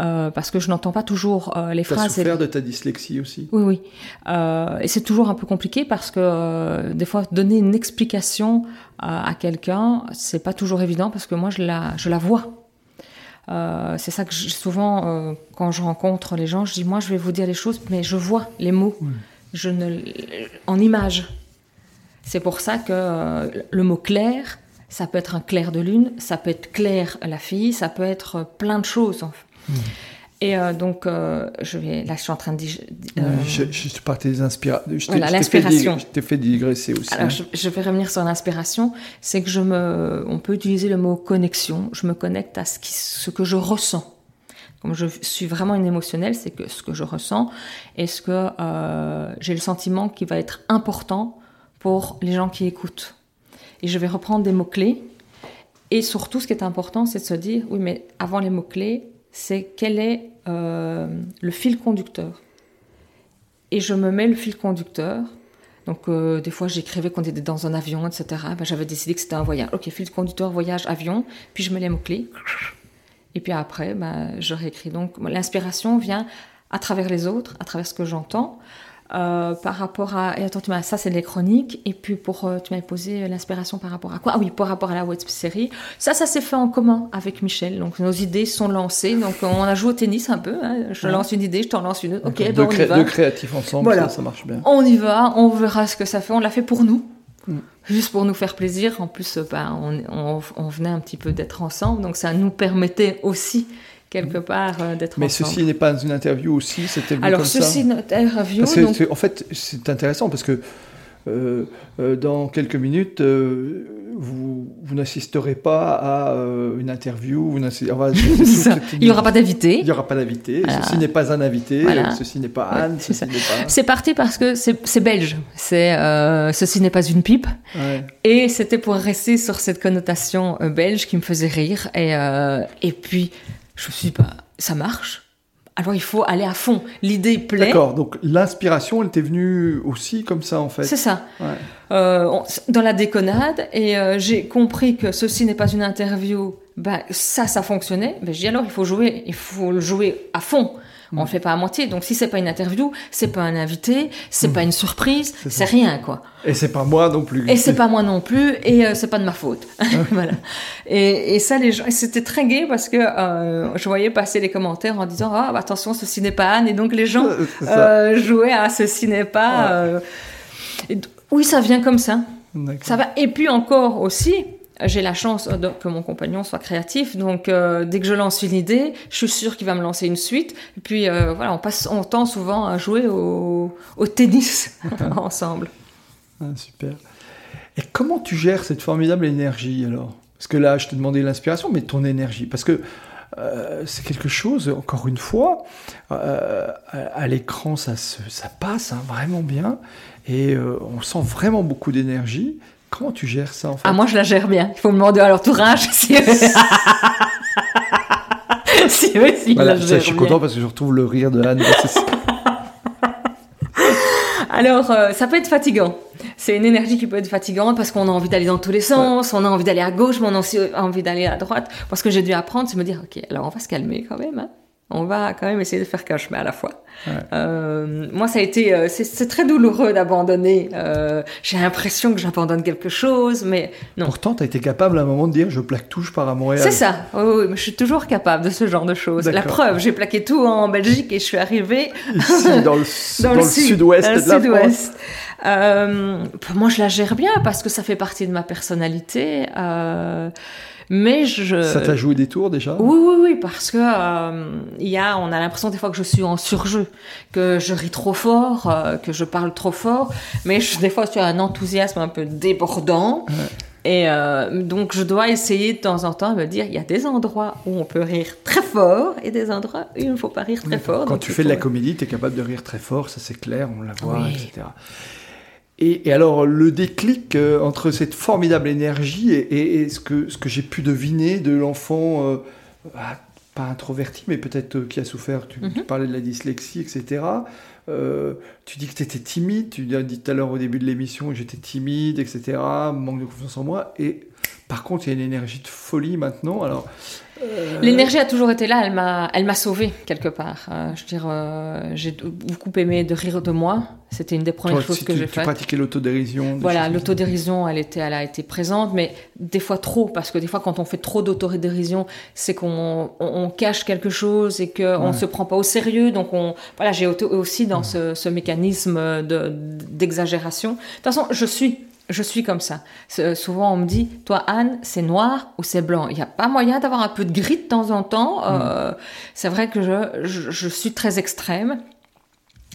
Euh, parce que je n'entends pas toujours euh, les phrases. Tu souffert de ta dyslexie aussi. Oui, oui. Euh, et c'est toujours un peu compliqué parce que euh, des fois donner une explication à quelqu'un, c'est pas toujours évident parce que moi je la, je la vois. c'est ça que souvent quand je rencontre les gens, je dis moi je vais vous dire les choses, mais je vois les mots, je ne en image. C'est pour ça que le mot clair ça peut être un clair de lune, ça peut être clair la fille, ça peut être plein de choses. En fait. Et euh, donc, euh, je vais, là, je suis en train de. Euh, je, je partais des inspirations. Voilà, l'inspiration. Je t'ai fait digresser aussi. Alors, je, vais revenir sur l'inspiration. C'est que je me. On peut utiliser le mot connexion. Je me connecte à ce, qui, ce que je ressens. Comme je suis vraiment une émotionnelle, c'est que ce que je ressens est ce que j'ai le sentiment qui va être important pour les gens qui écoutent. Et je vais reprendre des mots-clés. Et surtout, ce qui est important, c'est de se dire oui, mais avant les mots-clés, c'est quel est euh, le fil conducteur. Et je me mets le fil conducteur. Donc, euh, des fois, j'écrivais quand on était dans un avion, etc. Ben, j'avais décidé que c'était un voyage. Ok, fil conducteur, voyage, avion. Puis je mets les mots-clés. Et puis après, ben, je réécris. Donc, l'inspiration vient à travers les autres, à travers ce que j'entends. Euh, par rapport à. Et attends, tu ça, c'est les chroniques. Et puis, pour, euh, tu m'avais posé l'inspiration par rapport à quoi? Ah oui, par rapport à la web série. Ça, ça s'est fait en commun avec Michel. Donc, nos idées sont lancées. Donc, on a joué au tennis un peu. Hein. Je lance une idée, je t'en lance une autre. Ok, ben, on y va. Deux créatifs ensemble, ça, marche bien. On y va, on verra ce que ça fait. On l'a fait pour nous. Mm. Juste pour nous faire plaisir. En plus, ben, on, on, on venait un petit peu d'être ensemble. Donc, ça nous permettait aussi quelque part euh, d'être Mais ceci n'est pas une interview aussi, c'était Alors comme ceci ça. notre interview. donc... En fait, c'est intéressant parce que euh, euh, dans quelques minutes, vous, vous n'assisterez pas à une interview. Vous il n'y aura pas d'invité. Il n'y aura pas d'invité. Ceci n'est pas un invité. Ceci n'est pas Anne. c'est parti parce que c'est belge. C'est ceci n'est pas une pipe. Et c'était pour rester sur cette connotation belge qui me faisait rire. Et, et puis je me suis dit, bah, ça marche. Alors il faut aller à fond. L'idée plaît. D'accord, donc l'inspiration, elle t'est venue aussi comme ça en fait. C'est ça. Euh, dans la déconnade, et euh, j'ai compris que ceci n'est pas une interview. Bah, ça, ça fonctionnait. Ben, j'ai dit alors il faut jouer, il faut le jouer à fond. On le fait pas à moitié. Donc si c'est pas une interview, c'est pas un invité, c'est pas une surprise, c'est rien quoi. Et c'est pas moi non plus. Et c'est pas moi non plus, et euh, c'est pas de ma faute. voilà. Et, et, ça, les gens, c'était très gai parce que euh, je voyais passer les commentaires en disant ah bah, attention, ceci n'est pas Anne, et donc les gens euh, jouaient à ceci n'est pas. Euh, oui, ça vient comme ça. Ça va. Et puis encore aussi, j'ai la chance que mon compagnon soit créatif, donc euh, dès que je lance une idée, je suis sûre qu'il va me lancer une suite. Et puis euh, voilà, on passe, on tend souvent à jouer au, au tennis ensemble. Ah, super. Et comment tu gères cette formidable énergie alors? Parce que là, je t'ai demandé l'inspiration, mais ton énergie, parce que euh, c'est quelque chose, encore une fois, à, l'écran, ça, ça passe hein, vraiment bien, et on sent vraiment beaucoup d'énergie. Comment tu gères ça en fait? Ah, moi je la gère bien. Il faut me demander à l'entourage si. si eux, si voilà, ça, Je suis content parce que je retrouve le rire de Anne. Alors, euh, ça peut être fatigant. C'est une énergie qui peut être fatigante parce qu'on a envie d'aller dans tous les sens, on a envie d'aller à gauche, mais on a aussi envie d'aller à droite. Parce que j'ai dû apprendre, c'est me dire, ok, alors on va se calmer quand même. Hein on va quand même essayer de faire qu'un chemin à la fois. Euh, moi, ça a été, euh, c'est très douloureux d'abandonner. Euh, j'ai l'impression que j'abandonne quelque chose, mais non. Pourtant, tu as été capable à un moment de dire, je plaque tout, je pars à Montréal. C'est ça. Oui, mais je suis toujours capable de ce genre de choses. La preuve, j'ai plaqué tout en Belgique et je suis arrivée ici dans le, sud-ouest de la France. pour moi, je la gère bien parce que ça fait partie de ma personnalité. Mais je. Ça t'a joué des tours déjà Oui, oui, oui, parce que euh, il y a, on a l'impression des fois que je suis en surjeu, que je ris trop fort, euh, que je parle trop fort, mais je, des fois, tu as un enthousiasme un peu débordant. Et euh, donc, je dois essayer de temps en temps de me dire, il y a des endroits où on peut rire très fort et des endroits où il ne faut pas rire très fort. Quand tu fais de la comédie, tu es capable de rire très fort, ça c'est clair, on la voit, etc. Et, alors, le déclic euh, entre cette formidable énergie et, ce que, ce que j'ai pu deviner de l'enfant, euh, ah, pas introverti, mais peut-être euh, qui a souffert, tu, mhm. parlais de la dyslexie, etc. tu dis que tu étais timide, tu as dit tout à l'heure au début de l'émission que j'étais timide, etc., manque de confiance en moi. Et par contre, il y a une énergie de folie maintenant. Alors, L'énergie a toujours été là, elle m'a, elle m'a sauvée quelque part. Euh, je veux dire, euh, j'ai beaucoup aimé de rire de moi. C'était une des premières choses que j'ai faites. Tu pratiquais l'autodérision. Voilà, l'autodérision, elle était, elle a été présente, mais des fois trop, parce que des fois, quand on fait trop d'autodérision, c'est qu'on on, cache quelque chose et qu'on ne se prend pas au sérieux. Donc, on, voilà, j'ai aussi dans ce, ce, mécanisme de, d'exagération. De toute façon, je suis je suis comme ça. Souvent, on me dit, toi, Anne, c'est noir ou c'est blanc? Il n'y a pas moyen d'avoir un peu de gris de temps en temps. Euh, mm. c'est vrai que je, je, suis très extrême,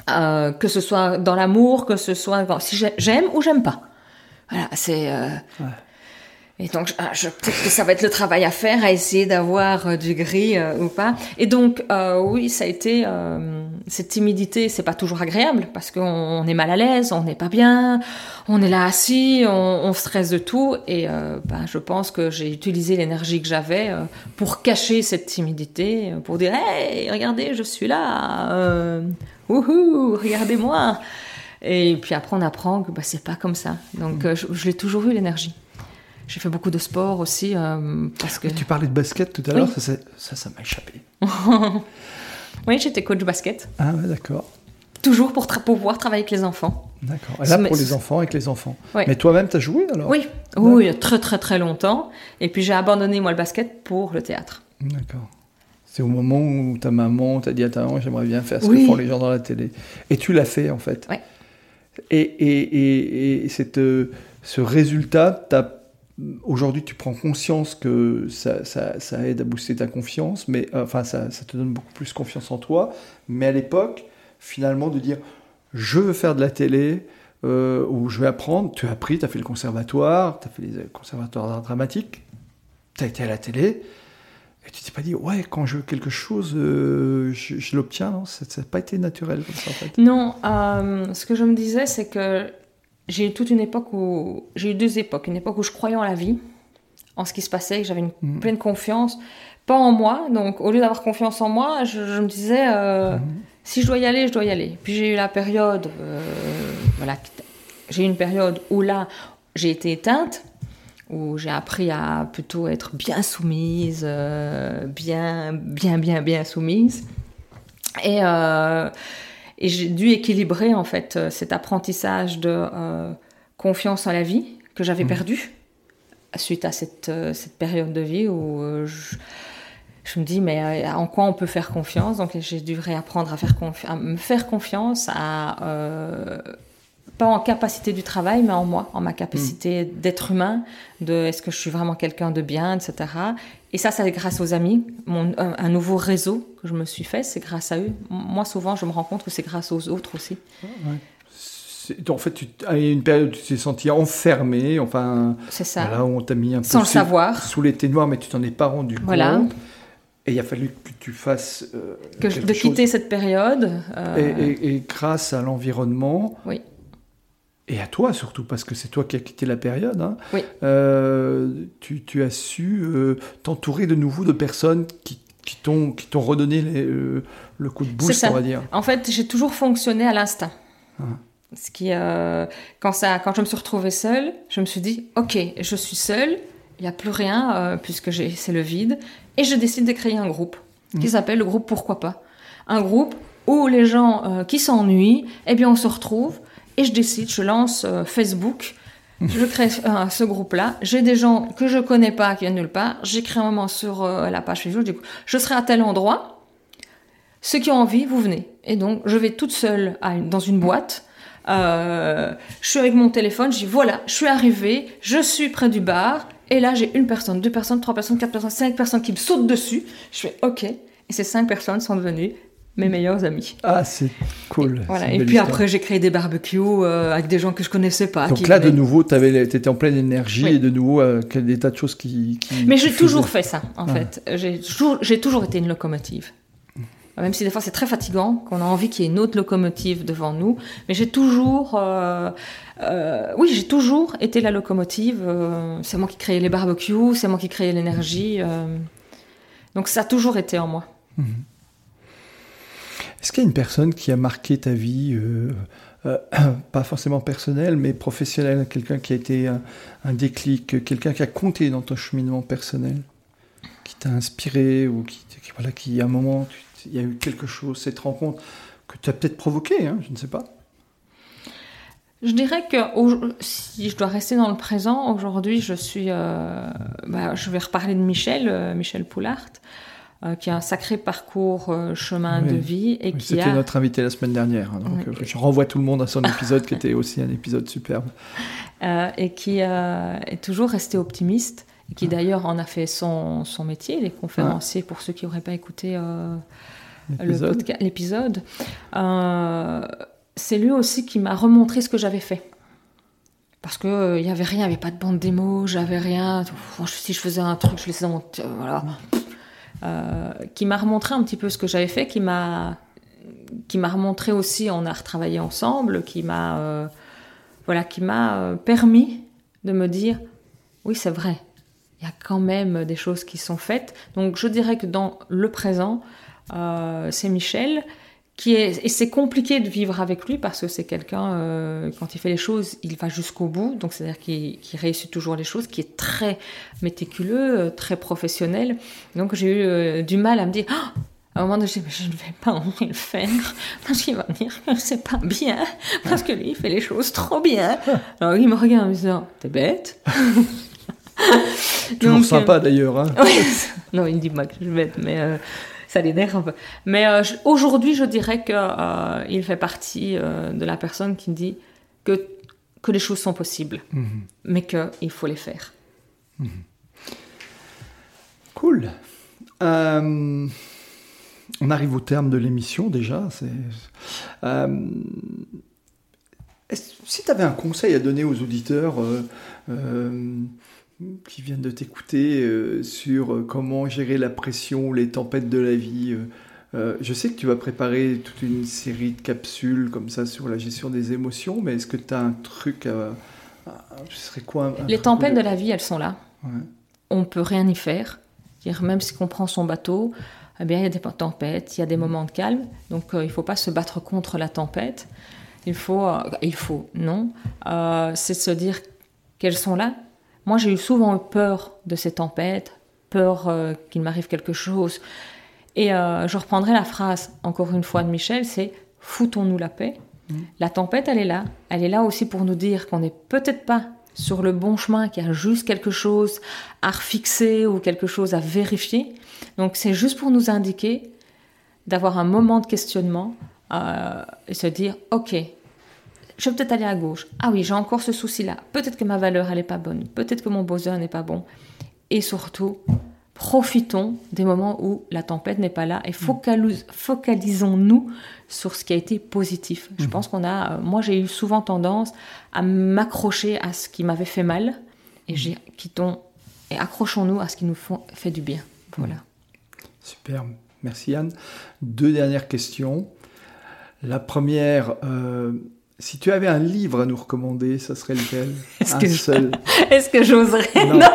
euh, que ce soit dans l'amour, que ce soit si j'aime ou j'aime pas. Voilà, c'est. Euh, et donc, ah, je, peut-être que ça va être le travail à faire, à essayer d'avoir euh, du gris euh, ou pas. Et donc, euh, oui, ça a été cette timidité. C'est pas toujours agréable parce qu'on est mal à l'aise, on n'est pas bien, on est là assis, on, on stresse de tout. Et ben, je pense que j'ai utilisé l'énergie que j'avais pour cacher cette timidité, pour dire hey, regardez, je suis là, wouhou, regardez-moi. Et puis après, on apprend que bah, c'est pas comme ça. Donc, je, je l'ai toujours eu l'énergie. J'ai fait beaucoup de sport aussi. Euh, parce que... tu parlais de basket tout à l'heure, ça, ça m'a échappé. oui, j'étais coach basket. Ah ouais, d'accord. Toujours pour, pouvoir travailler avec les enfants. D'accord. Là, pour les enfants, avec les enfants. Mais toi-même, tu as joué alors? Oui, oui, il y a très très très longtemps. Et puis j'ai abandonné moi le basket pour le théâtre. D'accord. C'est au moment où ta maman t'a dit à ta maman, j'aimerais bien faire ce que font les gens dans la télé. Et tu l'as fait en fait. Oui. Et, et, et, et cette, euh, ce résultat t'a Aujourd'hui, tu prends conscience que ça, aide à booster ta confiance, mais euh, enfin, ça, te donne beaucoup plus confiance en toi. Mais à l'époque, finalement, de dire je veux faire de la télé euh, ou je vais apprendre, tu as appris, tu as fait le conservatoire, tu as fait les conservatoires d'art dramatique, tu as été à la télé, et tu t'es pas dit ouais, quand je veux quelque chose, euh, je, l'obtiens, Ça n'a pas été naturel comme ça en fait? Non, ce que je me disais, c'est que j'ai eu toute une époque où j'ai eu deux époques. Une époque où je croyais en la vie en ce qui se passait que j'avais une mm. pleine confiance. Pas en moi. Donc au lieu d'avoir confiance en moi je, me disais euh, mm. si je dois y aller je dois y aller. Puis j'ai eu la période euh, voilà j'ai eu une période où là j'ai été éteinte où j'ai appris à plutôt être bien soumise euh, bien bien bien bien soumise. Et et j'ai dû équilibrer en fait euh, cet apprentissage de euh, confiance en la vie que j'avais mmh. perdu suite à cette, euh, cette, période de vie où je, je, me dis mais en quoi on peut faire confiance? Donc j'ai dû réapprendre à, faire à me faire confiance à pas en capacité du travail, mais en moi, en ma capacité mm. d'être humain, de est-ce que je suis vraiment quelqu'un de bien, etc. Et ça, c'est grâce aux amis, mon, un, nouveau réseau que je me suis fait, c'est grâce à eux. Moi, souvent, je me rends compte que c'est grâce aux autres aussi. En fait, tu as une période où tu t'es senti enfermé, enfin, c'est ça. Voilà, on t'a mis un peu sans le savoir sous les ténoirs, mais tu t'en es pas rendu voilà. compte. Et il a fallu que tu fasses euh, que de quitter cette période. Euh, et, et, grâce à l'environnement, oui et à toi surtout, parce que c'est toi qui as quitté la période, hein, oui. euh, tu, tu, as su euh, t'entourer de nouveau de personnes qui, qui t'ont redonné les, euh, le coup de boost, on va dire. En fait, j'ai toujours fonctionné à l'instinct. Ah. Ce qui, quand, ça, quand je me suis retrouvée seule, je me suis dit, ok, je suis seule, il n'y a plus rien, puisque c'est le vide, et je décide de créer un groupe qui mmh. s'appelle le groupe Pourquoi pas. Un groupe où les gens qui s'ennuient, eh bien, on se retrouve, et je décide, je lance euh, Facebook, je crée euh, ce groupe-là. J'ai des gens que je connais pas, qui viennent nulle part. J'écris un moment sur euh, la page Facebook, je dis, je serai à tel endroit. Ceux qui ont envie, vous venez. Et donc, je vais toute seule dans une boîte. je suis avec mon téléphone, je dis voilà, je suis arrivée, je suis près du bar, et là j'ai une personne, deux personnes, trois personnes, quatre personnes, cinq personnes qui me sautent dessus. Je fais ok, et ces cinq personnes sont devenues mes meilleurs amis. Ah, c'est cool. Voilà. Et puis après, j'ai créé des barbecues euh, avec des gens que je connaissais pas. Donc là, de nouveau, tu étais en pleine énergie et de nouveau, euh, des tas de choses qui. Mais j'ai toujours fait ça, en fait. J'ai toujours, toujours été une locomotive. Même si des fois c'est très fatigant, qu'on a envie qu'il y ait une autre locomotive devant nous, mais j'ai toujours, euh, oui, j'ai toujours été la locomotive. c'est moi qui créais les barbecues, c'est moi qui créais l'énergie. donc ça a toujours été en moi. Mhm. Est-ce qu'il y a une personne qui a marqué ta vie, euh, euh, pas forcément personnelle, mais professionnelle, quelqu'un qui a été un, déclic, quelqu'un qui a compté dans ton cheminement personnel, qui t'a inspiré ou qui, voilà, qui à un moment, il y a eu quelque chose, cette rencontre que tu as peut-être provoqué, hein, je ne sais pas. Je dirais que si je dois rester dans le présent, aujourd'hui, je suis, euh, bah, je vais reparler de Michel, Michel Poulart. Euh, qui a un sacré parcours euh, chemin de vie et qui C'était notre invité la semaine dernière. Hein, donc je renvoie tout le monde à son épisode qui était aussi un épisode superbe. et qui est toujours resté optimiste et qui d'ailleurs en a fait son, son métier, les conférenciers, pour ceux qui n'auraient pas écouté l'épisode. c'est lui aussi qui m'a remontré ce que j'avais fait parce que il y avait rien, il n'y avait pas de bande démo, j'avais rien. Si je faisais un truc, je laissais dans mon, voilà. Euh, qui m'a remontré un petit peu ce que j'avais fait, qui m'a qui m'a remontré aussi, on a retravaillé ensemble, qui m'a euh, voilà, qui m'a euh, permis de me dire oui c'est vrai, il y a quand même des choses qui sont faites. Donc je dirais que dans le présent, c'est Michel et c'est compliqué de vivre avec lui parce que c'est quelqu'un euh, quand il fait les choses il va jusqu'au bout. Donc c'est à dire qu'il réussit toujours les choses qui est très méticuleux euh, très professionnel. Donc j'ai eu euh, du mal à me dire ah! À un moment donné, je, je ne vais pas envie le faire. Parce qu'il va me dire que c'est pas bien. Parce que lui il fait les choses trop bien. Alors il me regarde en me disant t'es bête. Toujours sympa d'ailleurs hein. non il me dit pas que je suis bête mais ça l'énerve. Mais euh, aujourd'hui, je dirais qu'il euh, fait partie euh, de la personne qui dit que, que les choses sont possibles, mhm. mais qu'il faut les faire. Mhm. Cool. on arrive au terme de l'émission déjà. si tu avais un conseil à donner aux auditeurs qui viennent de t'écouter euh, sur euh, comment gérer la pression, les tempêtes de la vie. Euh, je sais que tu vas préparer toute une série de capsules comme ça sur la gestion des émotions, mais est-ce que tu as un truc à... ce serait quoi Les tempêtes de la vie, elles sont là. Ouais. On peut rien y faire. Dire, même si on prend son bateau, eh bien, il y a des tempêtes, il y a des mm. moments de calme. Donc, il ne faut pas se battre contre la tempête. Il faut, il faut, non. c'est se dire qu'elles sont là, moi, j'ai eu souvent peur de ces tempêtes, peur euh, qu'il m'arrive quelque chose. Et euh, je reprendrai la phrase, encore une fois, de Michel, c'est foutons-nous la paix. Mmh. La tempête, elle est là. Elle est là aussi pour nous dire qu'on n'est peut-être pas sur le bon chemin, qu'il y a juste quelque chose à refixer ou quelque chose à vérifier. Donc c'est juste pour nous indiquer d'avoir un moment de questionnement euh, et se dire, ok, je vais peut-être aller à gauche. Ah oui, j'ai encore ce souci-là. Peut-être que ma valeur, elle n'est pas bonne. Peut-être que mon buzzer n'est pas bon. Et surtout, profitons des moments où la tempête n'est pas là et focalisons-nous sur ce qui a été positif. Je mhm. pense qu'on a, euh, moi j'ai eu souvent tendance à m'accrocher à ce qui m'avait fait mal et j'ai, quittons et accrochons-nous à ce qui nous fait du bien. Voilà. Super, merci Anne. Deux dernières questions. La première, euh, si tu avais un livre à nous recommander, ça serait lequel? Est-ce que, seul. Que j'oserais? Non.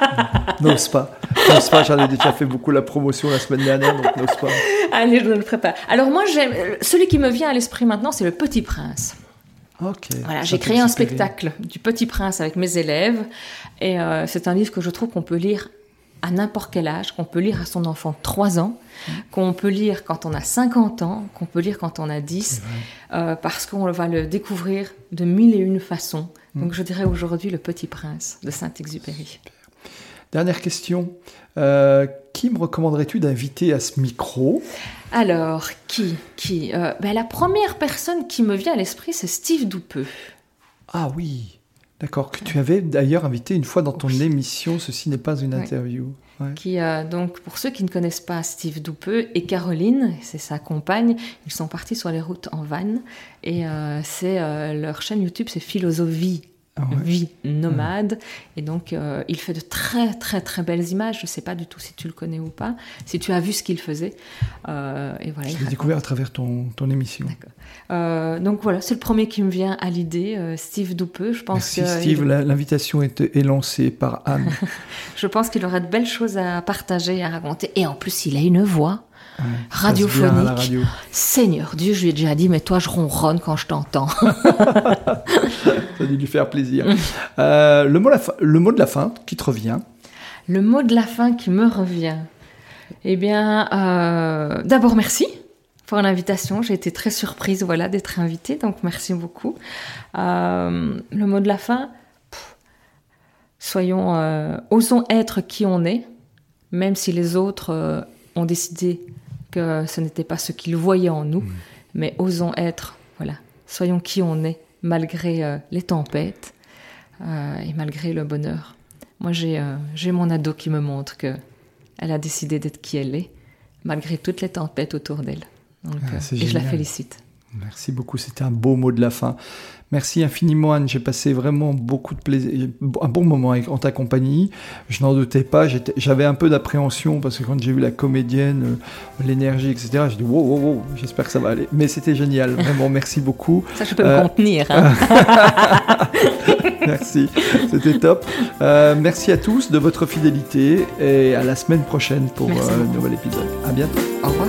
N'ose pas. N'ose pas, j'en ai déjà fait beaucoup la promotion la semaine dernière, donc n'ose pas. Allez, je ne le ferai pas. Alors moi, celui qui me vient à l'esprit maintenant, c'est Le Petit Prince. Ok. Voilà, j'ai créé un spectacle du Petit Prince avec mes élèves, et euh, c'est un livre que je trouve qu'on peut lire à n'importe quel âge, qu'on peut lire à son enfant de 3 ans, qu'on peut lire quand on a 50 ans, qu'on peut lire quand on a 10, euh, parce qu'on va le découvrir de mille et une façons. Mmh. Donc je dirais aujourd'hui Le Petit Prince de Saint-Exupéry. Dernière question. Euh, qui me recommanderais-tu d'inviter à ce micro? Alors, qui, qui? Euh, ben, La première personne qui me vient à l'esprit, c'est Steve Doupeux. Ah oui D'accord, que tu avais d'ailleurs invité une fois dans ton émission, ceci n'est pas une interview. Qui, euh, donc, pour ceux qui ne connaissent pas Steve Doupeux et Caroline, c'est sa compagne, ils sont partis sur les routes en van et euh, c'est euh, leur chaîne YouTube, c'est Philosophie ah vie nomade. Et donc, euh, il fait de très, très, très belles images. Je ne sais pas du tout si tu le connais ou pas, si tu as vu ce qu'il faisait. Euh, et voilà, Je l'ai découvert à travers ton, ton émission. Euh, donc voilà, c'est le premier qui me vient à l'idée, Steve Doupeux. Je pense Merci Steve, l'invitation est, est, lancée par Anne. je pense qu'il aurait de belles choses à partager, à raconter. Et en plus, il a une voix radiophonique. Seigneur Dieu, je lui ai déjà dit, mais toi, je ronronne quand je t'entends. ça a dû lui faire plaisir. Euh, le, mot le mot de la fin qui te revient Le mot de la fin qui me revient. Eh bien, euh, d'abord, merci pour l'invitation. J'ai été très surprise voilà, d'être invitée, donc merci beaucoup. Euh, le mot de la fin, soyons, osons être qui on est, même si les autres ont décidé que ce n'était pas ce qu'ils voyaient en nous, mais osons être, voilà, soyons qui on est, malgré euh, les tempêtes euh, et malgré le bonheur. Moi, j'ai euh, j'ai mon ado qui me montre que elle a décidé d'être qui elle est, malgré toutes les tempêtes autour d'elle. Ah, et je la félicite. Merci beaucoup, c'était un beau mot de la fin. Merci infiniment Anne, j'ai passé vraiment beaucoup de plaisir, un bon moment en ta compagnie. Je n'en doutais pas, j'avais un peu d'appréhension parce que quand j'ai vu la comédienne, euh, l'énergie, etc., j'ai dit wow, wow, wow, j'espère que ça va aller. Mais c'était génial, vraiment, merci beaucoup. Ça, je peux Euh, me contenir. hein. Merci, c'était top. Euh, merci à tous de votre fidélité et à la semaine prochaine pour euh, un nouvel épisode. À bientôt. Au revoir.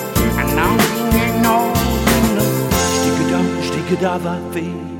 could have